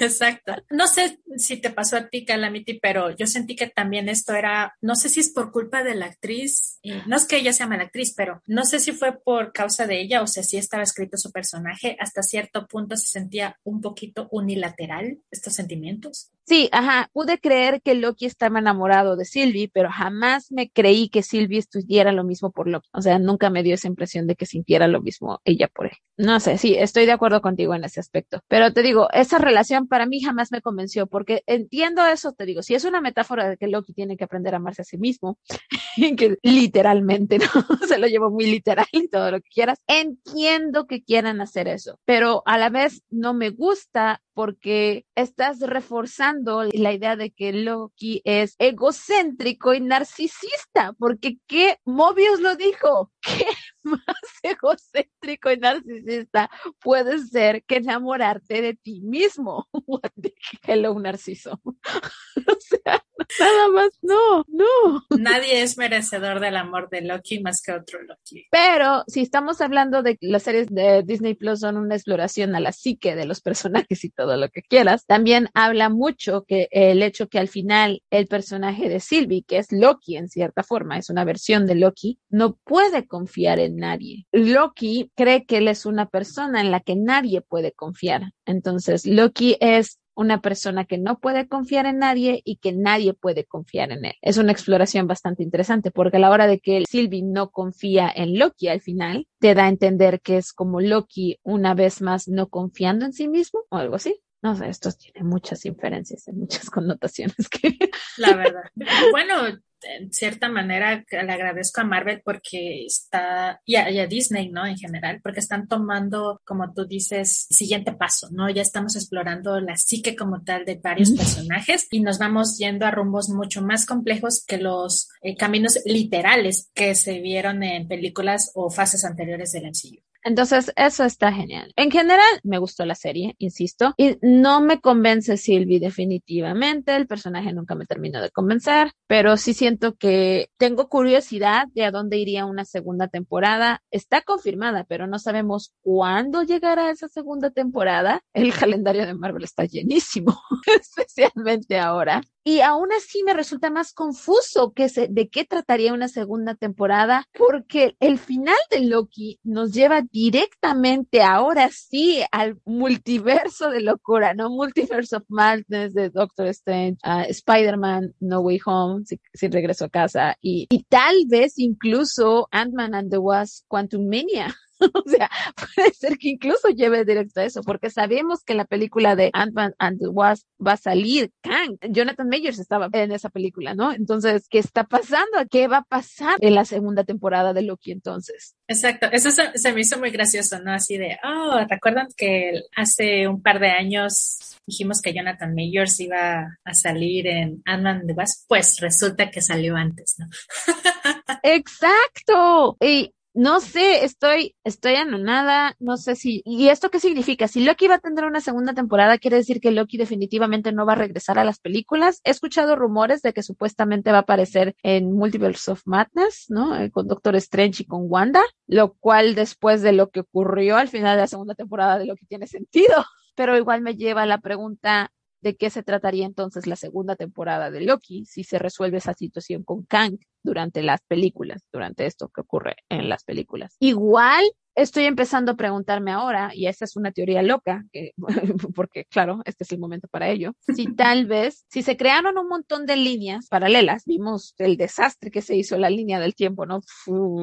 Exacto. No sé si te pasó a ti, Calamity, pero yo sentí que también esto era, no sé si es por culpa de la actriz, no es que ella sea mala actriz, pero no sé si fue por causa de ella o sea, si estaba escrito su personaje, hasta cierto punto se sentía un poquito unilateral estos sentimientos. Sí, ajá, pude creer que Loki estaba enamorado de Sylvie, pero jamás me creí que Sylvie estuviera lo mismo por Loki. O sea, nunca me dio esa impresión de que sintiera lo mismo ella por él. No sé, sí, estoy de acuerdo contigo en ese aspecto. Pero te digo, esa relación para mí jamás me convenció, porque entiendo eso, te digo, si es una metáfora de que Loki tiene que aprender a amarse a sí mismo, que literalmente, ¿no? Se lo llevo muy literal y todo lo que quieras, entiendo que quieran hacer eso, pero a la vez no me gusta porque estás reforzando la idea de que Loki es egocéntrico narcisista, porque ¿qué Mobius lo dijo? ¿Qué más egocéntrico y narcisista puede ser que enamorarte de ti mismo? What the hello, narciso. o sea, nada más, no, no. Nadie es merecedor del amor de Loki más que otro Loki. Pero si estamos hablando de las series de Disney Plus son una exploración a la psique de los personajes y todo lo que quieras. También habla mucho que el hecho que al final el personaje de Sylvie, que es Loki en cierta forma, es una versión de Loki, no puede confiar en nadie. Loki cree que él es una persona en la que nadie puede confiar. Entonces, Loki es una persona que no puede confiar en nadie y que nadie puede confiar en él. Es una exploración bastante interesante porque a la hora de que Sylvie no confía en Loki al final, te da a entender que es como Loki una vez más no confiando en sí mismo o algo así. No sé, esto tiene muchas inferencias, muchas connotaciones que... La verdad. Bueno, en cierta manera le agradezco a Marvel porque está, y a, Disney, ¿no? En general, porque están tomando, como tú dices, siguiente paso, ¿no? Ya estamos explorando la psique como tal de varios personajes y nos vamos yendo a rumbos mucho más complejos que los eh, caminos literales que se vieron en películas o fases anteriores del MCU. Entonces, eso está genial. En general, me gustó la serie, insisto, y no me convence Sylvie definitivamente. El personaje nunca me terminó de convencer, pero sí siento que tengo curiosidad de a dónde iría una segunda temporada. Está confirmada, pero no sabemos cuándo llegará esa segunda temporada. El calendario de Marvel está llenísimo, especialmente ahora. Y aún así me resulta más confuso que se, de qué trataría una segunda temporada, porque el final de Loki nos lleva directamente ahora sí al multiverso de locura, ¿no? Multiverse of Madness de Doctor Strange, Spider-Man No Way Home, si, regreso a casa, y, tal vez incluso Ant-Man and the Wasp Quantum Mania. o sea, puede ser que incluso lleve directo a eso, porque sabemos que la película de Ant-Man and the Wasp va a salir Kang. Jonathan Majors estaba en esa película, ¿no? Entonces, ¿qué está pasando? ¿Qué va a pasar en la segunda temporada de Loki entonces? Exacto, eso se, me hizo muy gracioso, ¿no? Así de, oh, ¿recuerdan que hace un par de años dijimos que Jonathan Majors iba a salir en Ant-Man and the Wasp? Pues resulta que salió antes, ¿no? Exacto. Y no sé, estoy, estoy anonada, no sé si, ¿y esto qué significa? Si Loki va a tener una segunda temporada, quiere decir que Loki definitivamente no va a regresar a las películas. He escuchado rumores de que supuestamente va a aparecer en Multiverse of Madness, ¿no? Eh, con Doctor Strange y con Wanda, lo cual después de lo que ocurrió al final de la segunda temporada de Loki tiene sentido. Pero igual me lleva a la pregunta, de qué se trataría entonces la segunda temporada de Loki si se resuelve esa situación con Kang durante las películas, durante esto que ocurre en las películas. Igual estoy empezando a preguntarme ahora, y esa es una teoría loca, porque claro, este es el momento para ello, si tal vez, si se crearon un montón de líneas paralelas, vimos el desastre que se hizo la línea del tiempo, ¿no?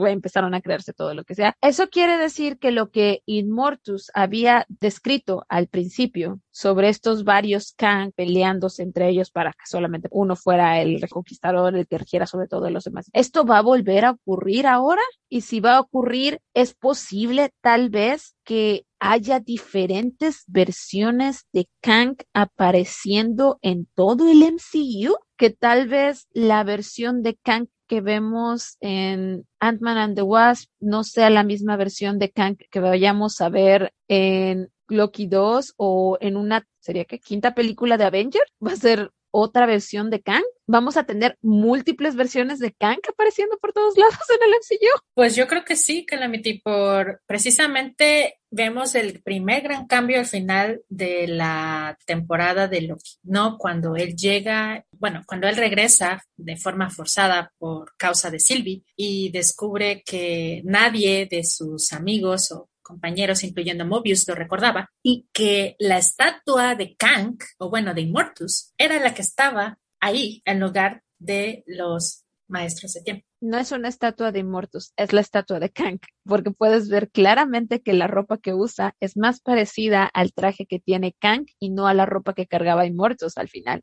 empezaron a crearse todo lo que sea. Eso quiere decir que lo que Inmortus había descrito al principio sobre estos varios Kang peleándose entre ellos para que solamente uno fuera el reconquistador, el que regiera sobre todo los demás. ¿Esto va a volver a ocurrir ahora? Y si va a ocurrir, ¿es posible tal vez que haya diferentes versiones de Kang apareciendo en todo el MCU? Que tal vez la versión de Kang que vemos en Ant-Man and the Wasp no sea la misma versión de Kang que vayamos a ver en Loki 2 o en una, sería que quinta película de Avenger, va a ser otra versión de Kang? ¿Vamos a tener múltiples versiones de Kang apareciendo por todos lados en el MCU? Pues yo creo que sí, Calamity, por precisamente vemos el primer gran cambio al final de la temporada de Loki, ¿no? Cuando él llega, bueno, cuando él regresa de forma forzada por causa de Sylvie y descubre que nadie de sus amigos o compañeros, incluyendo Mobius, lo recordaba, y que la estatua de Kang, o bueno, de Immortus, era la que estaba ahí en lugar de los maestros de tiempo. No es una estatua de Immortus, es la estatua de Kang, porque puedes ver claramente que la ropa que usa es más parecida al traje que tiene Kang y no a la ropa que cargaba Immortus al final.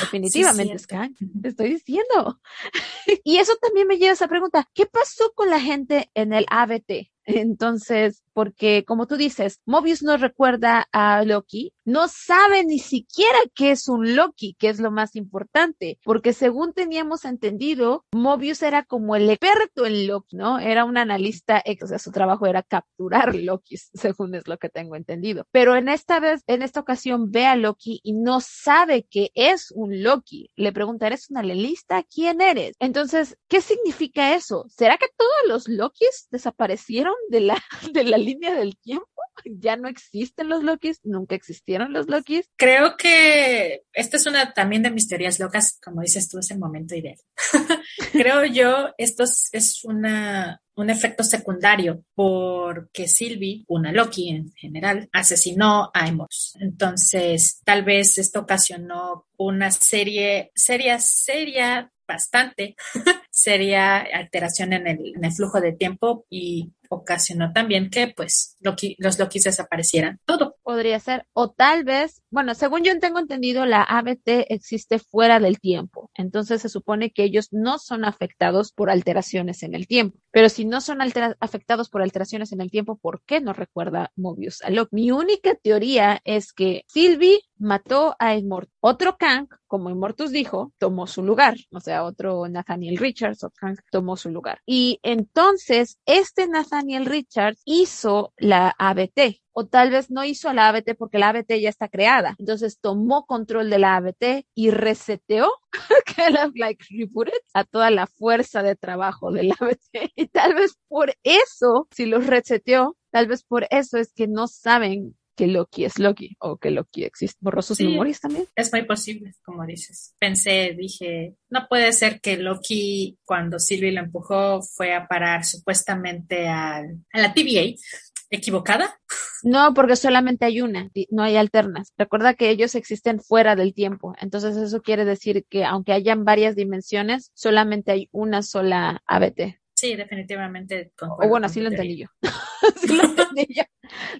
definitivamente es Kang, te estoy diciendo. y eso también me lleva a esa pregunta, ¿qué pasó con la gente en el ABT? Entonces, porque como tú dices, Mobius no recuerda a Loki, no sabe ni siquiera qué es un Loki, que es lo más importante, porque según teníamos entendido, Mobius era como el experto en Loki, ¿no? Era un analista, o sea, su trabajo era capturar Loki, según es lo que tengo entendido. Pero en esta vez, en esta ocasión, ve a Loki y no sabe qué es un Loki. Le pregunta, ¿eres un analista? ¿Quién eres? Entonces, ¿qué significa eso? ¿Será que todos los Lokis desaparecieron de la, de la línea del tiempo? ¿Ya no existen los Lokis? ¿Nunca existieron los Lokis? Creo que esta es una también de mis teorías locas, como dices tú, es el momento ideal. Creo yo, esto es una, un efecto secundario porque Sylvie, una Loki en general, asesinó a Emos. Entonces, tal vez esto ocasionó una serie, seria, seria, bastante, seria alteración en el, en el flujo de tiempo y ocasionó también que pues los Lokis desaparecieran todo. Podría ser, o tal vez, bueno, según yo tengo entendido, la ABT existe fuera del tiempo, entonces se supone que ellos no son afectados por alteraciones en el tiempo, pero si no son afectados por alteraciones en el tiempo, ¿por qué no recuerda Mobius a Loki? Mi única teoría es que Sylvie mató a Immortus. Otro Kang, como Immortus dijo, tomó su lugar, o sea, otro Nathaniel Richards o Kang tomó su lugar. Y entonces, este Nathaniel Daniel Richards hizo la ABT, o tal vez no hizo la ABT porque la ABT ya está creada. Entonces tomó control de la ABT y reseteó a toda la fuerza de trabajo de la ABT. Y tal vez por eso, si los reseteó, tal vez por eso es que no saben que Loki es Loki o que Loki existe. ¿Borró sus memorias también? Es muy posible, como dices. Pensé, dije, no puede ser que Loki, cuando Sylvie lo empujó, fue a parar supuestamente al, a la TVA. ¿Equivocada? No, porque solamente hay una, no hay alternas. Recuerda que ellos existen fuera del tiempo. Entonces eso quiere decir que aunque hayan varias dimensiones, solamente hay una sola ABT. Sí, definitivamente. O bueno, así lo entendí yo.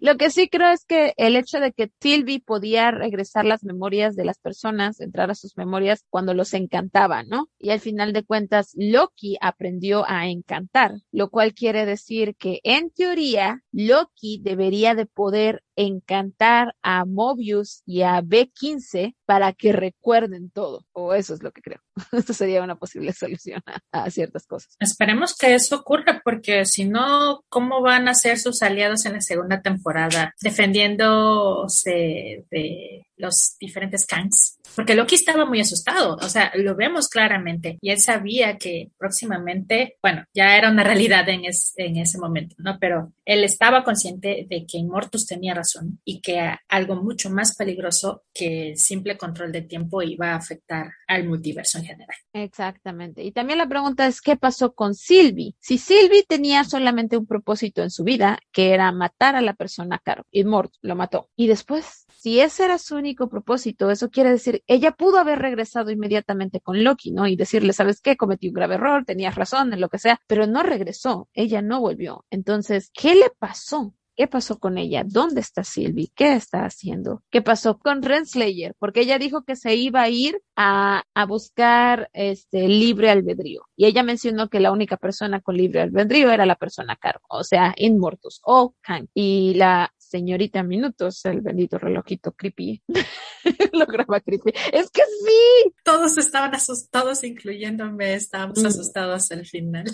lo que sí creo es que el hecho de que Sylvie podía regresar las memorias de las personas, entrar a sus memorias cuando los encantaba, ¿no? Y al final de cuentas, Loki aprendió a encantar, lo cual quiere decir que en teoría, Loki debería de poder encantar a Mobius y a B15 para que recuerden todo. O eso es lo que creo. Esto sería una posible solución a, ciertas cosas. Esperemos que eso ocurra, porque si no, ¿cómo van a ser sus aliados en la segunda temporada defendiéndose de los diferentes Kangs? Porque Loki estaba muy asustado, o sea, lo vemos claramente y él sabía que próximamente, bueno, ya era una realidad en, en ese momento, ¿no? Pero él estaba consciente de que Immortus tenía razón y que algo mucho más peligroso que el simple control de tiempo iba a afectar al multiverso en general. Exactamente. Y también la pregunta es, ¿qué pasó con Sylvie? Si Sylvie tenía solamente un propósito en su vida, que era matar a la persona caro, Immortus lo mató. Y después, si ese era su único propósito, eso quiere decir, ella pudo haber regresado inmediatamente con Loki, ¿no? Y decirle, ¿sabes qué? Cometí un grave error, tenías razón, en lo que sea, pero no regresó, ella no volvió. Entonces, ¿qué le pasó? ¿Qué pasó con ella? ¿Dónde está Sylvie? ¿Qué está haciendo? ¿Qué pasó con Renslayer? Porque ella dijo que se iba a ir a, a, buscar este libre albedrío. Y ella mencionó que la única persona con libre albedrío era la persona Caro, o sea, Inmortus o Kang. Y la señorita Minutos, el bendito relojito creepy, lo graba creepy. Es que sí. Todos estaban asustados, incluyéndome, estábamos mm. asustados al final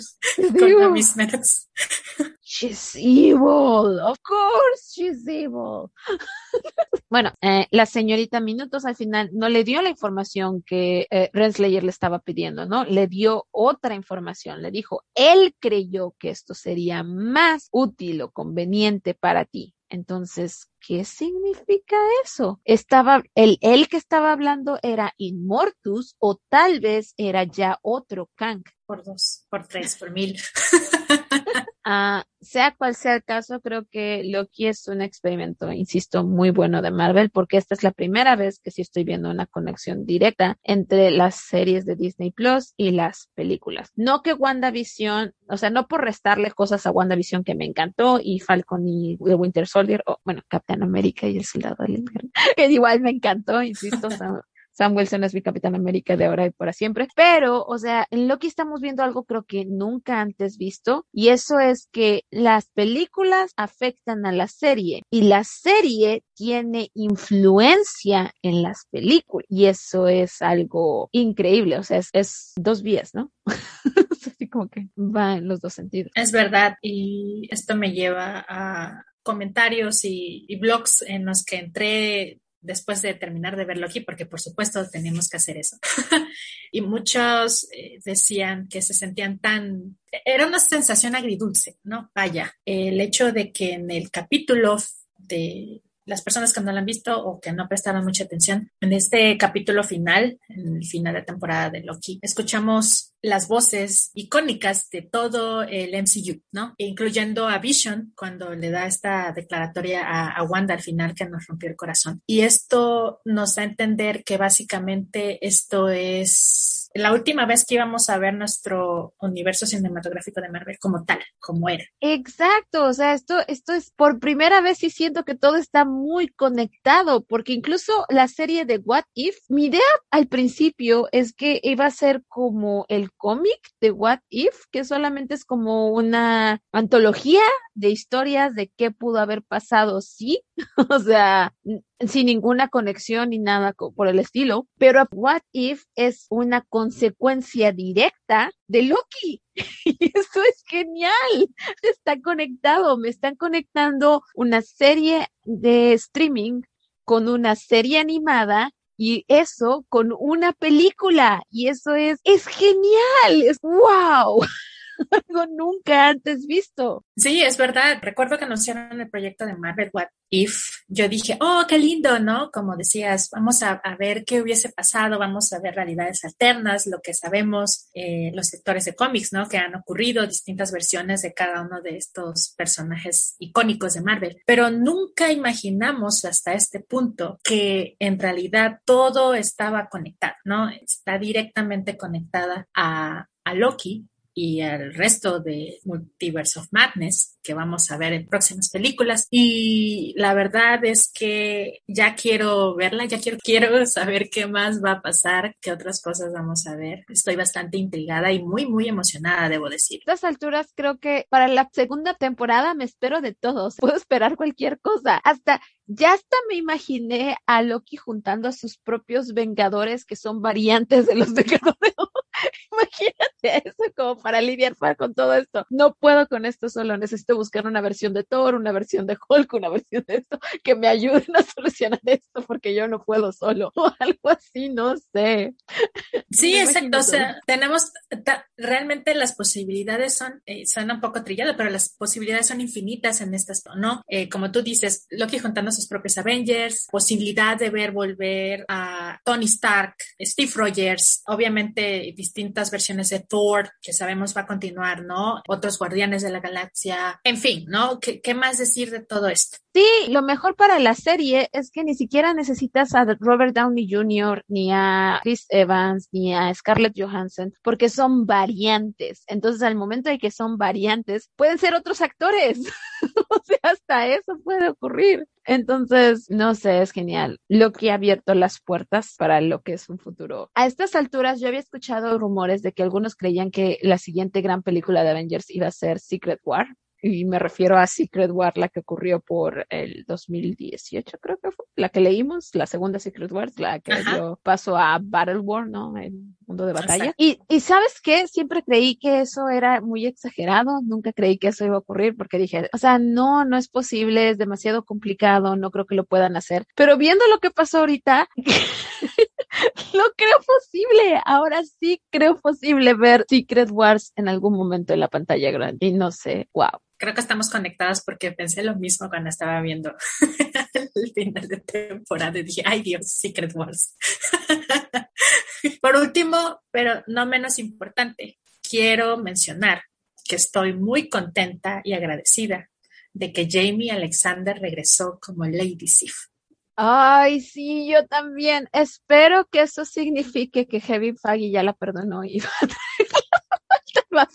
con mis. She's evil, of course she's evil. bueno, eh, la señorita Minutos al final no le dio la información que eh, Renslayer le estaba pidiendo, ¿no? Le dio otra información, le dijo, él creyó que esto sería más útil o conveniente para ti. Entonces, ¿qué significa eso? Estaba, el, el que estaba hablando era Inmortus o tal vez era ya otro Kang. Por dos, por tres, por mil. Ah, sea cual sea el caso, creo que Loki es un experimento, insisto, muy bueno de Marvel, porque esta es la primera vez que sí estoy viendo una conexión directa entre las series de Disney Plus y las películas. No que WandaVision, o sea, no por restarle cosas a WandaVision que me encantó y Falcon y Winter Soldier, o bueno, Captain America y el Soldado del Invierno, que igual me encantó, insisto, Sam Wilson es mi Capitán América de ahora y para siempre. Pero, o sea, en Loki estamos viendo algo creo que nunca antes visto y eso es que las películas afectan a la serie y la serie tiene influencia en las películas y eso es algo increíble, o sea, es, dos vías, ¿no? Así como que va en los dos sentidos. Es verdad y esto me lleva a comentarios y, y blogs en los que entré después de terminar de verlo aquí, porque por supuesto tenemos que hacer eso. y muchos eh, decían que se sentían tan... Era una sensación agridulce, ¿no? Vaya, el hecho de que en el capítulo de las personas que no lo han visto o que no prestaron mucha atención, en este capítulo final, en el final de temporada de Loki, escuchamos las voces icónicas de todo el MCU, ¿no? Incluyendo a Vision cuando le da esta declaratoria a, Wanda al final que nos rompió el corazón. Y esto nos da a entender que básicamente esto es la última vez que íbamos a ver nuestro universo cinematográfico de Marvel como tal, como era. Exacto, o sea, esto, esto es por primera vez y siento que todo está muy conectado, porque incluso la serie de What If, mi idea al principio es que iba a ser como el cómic de What If, que solamente es como una antología de historias de qué pudo haber pasado, sí. o sea, sin ninguna conexión ni nada por el estilo, pero What If es una consecuencia directa de Loki. Y eso es genial. Está conectado, me están conectando una serie de streaming con una serie animada y eso con una película. Y eso es, es genial. Es wow. algo nunca antes visto. Sí, es verdad. Recuerdo que anunciaron el proyecto de Marvel What If. Yo dije, oh, qué lindo, ¿no? Como decías, vamos a, ver qué hubiese pasado, vamos a ver realidades alternas, lo que sabemos, eh, los sectores de cómics, ¿no? Que han ocurrido, distintas versiones de cada uno de estos personajes icónicos de Marvel. Pero nunca imaginamos hasta este punto que en realidad todo estaba conectado, ¿no? Está directamente conectada a, a Loki y el resto de Multiverse of Madness que vamos a ver en próximas películas. Y la verdad es que ya quiero verla, ya quiero, quiero saber qué más va a pasar, qué otras cosas vamos a ver. Estoy bastante intrigada y muy, muy emocionada, debo decir. A estas alturas creo que para la segunda temporada me espero de todos. Puedo esperar cualquier cosa. Hasta ya hasta me imaginé a Loki juntando a sus propios Vengadores que son variantes de los Vengadores. Imagínate eso como para lidiar con todo esto. No puedo con esto solo, necesito buscar una versión de Thor, una versión de Hulk, una versión de esto, que me ayuden a solucionar esto porque yo no puedo solo o algo así, no sé. Sí, exacto. O sea, tenemos realmente las posibilidades son, eh, un poco trilladas, pero las posibilidades son infinitas en estas, ¿no? Eh, como tú dices, Loki juntando sus propios Avengers, posibilidad de ver volver a Tony Stark, Steve Rogers, obviamente distintas versiones de Thor, que sabemos va a continuar, ¿no? Otros Guardianes de la Galaxia, en fin, ¿no? ¿Qué, qué más decir de todo esto? Sí, lo mejor para la serie es que ni siquiera necesitas a Robert Downey Jr., ni a Chris Evans, ni a Scarlett Johansson, porque son variantes. Entonces, al momento de que son variantes, pueden ser otros actores. o sea, hasta eso puede ocurrir. Entonces, no sé, es genial. Lo que ha abierto las puertas para lo que es un futuro. A estas alturas yo había escuchado rumores de que algunos creían que la siguiente gran película de Avengers iba a ser Secret War, y me refiero a Secret War, la que ocurrió por el 2018, creo que fue, la que leímos, la segunda Secret War, la que dio paso a Battle War, ¿no? Mundo de batalla. Y, y sabes qué, siempre creí que eso era muy exagerado, nunca creí que eso iba a ocurrir porque dije, o sea, no, no es posible, es demasiado complicado, no creo que lo puedan hacer. Pero viendo lo que pasó ahorita, lo creo posible. Ahora sí creo posible ver Secret Wars en algún momento en la pantalla grande. Y no sé, wow creo que estamos conectadas porque pensé lo mismo cuando estaba viendo el final de temporada y dije, ay Dios, Secret Wars. Por último, pero no menos importante, quiero mencionar que estoy muy contenta y agradecida de que Jamie Alexander regresó como Lady Sif. Ay, sí, yo también. Espero que eso signifique que Heavy Faggy ya la perdonó y va a más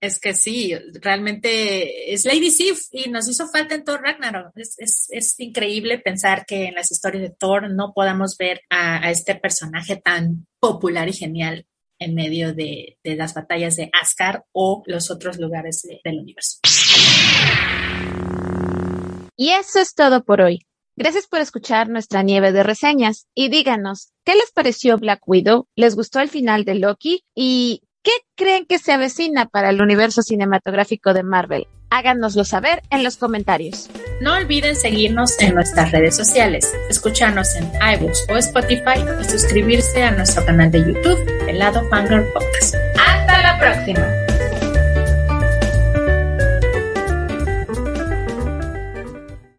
Es que sí, realmente es Lady Sif y nos hizo falta en Thor Ragnarok. Es, increíble pensar que en las historias de Thor no podamos ver a, este personaje tan popular y genial en medio de, las batallas de Asgard o los otros lugares del universo. Y eso es todo por hoy. Gracias por escuchar nuestra nieve de reseñas y díganos, ¿qué les pareció Black Widow? ¿Les gustó el final de Loki? ¿Y qué creen que se avecina para el universo cinematográfico de Marvel? Háganoslo saber en los comentarios. No olviden seguirnos en nuestras redes sociales, escucharnos en iBooks o Spotify y suscribirse a nuestro canal de YouTube, El lado Fangirl Podcast. ¡Hasta la próxima!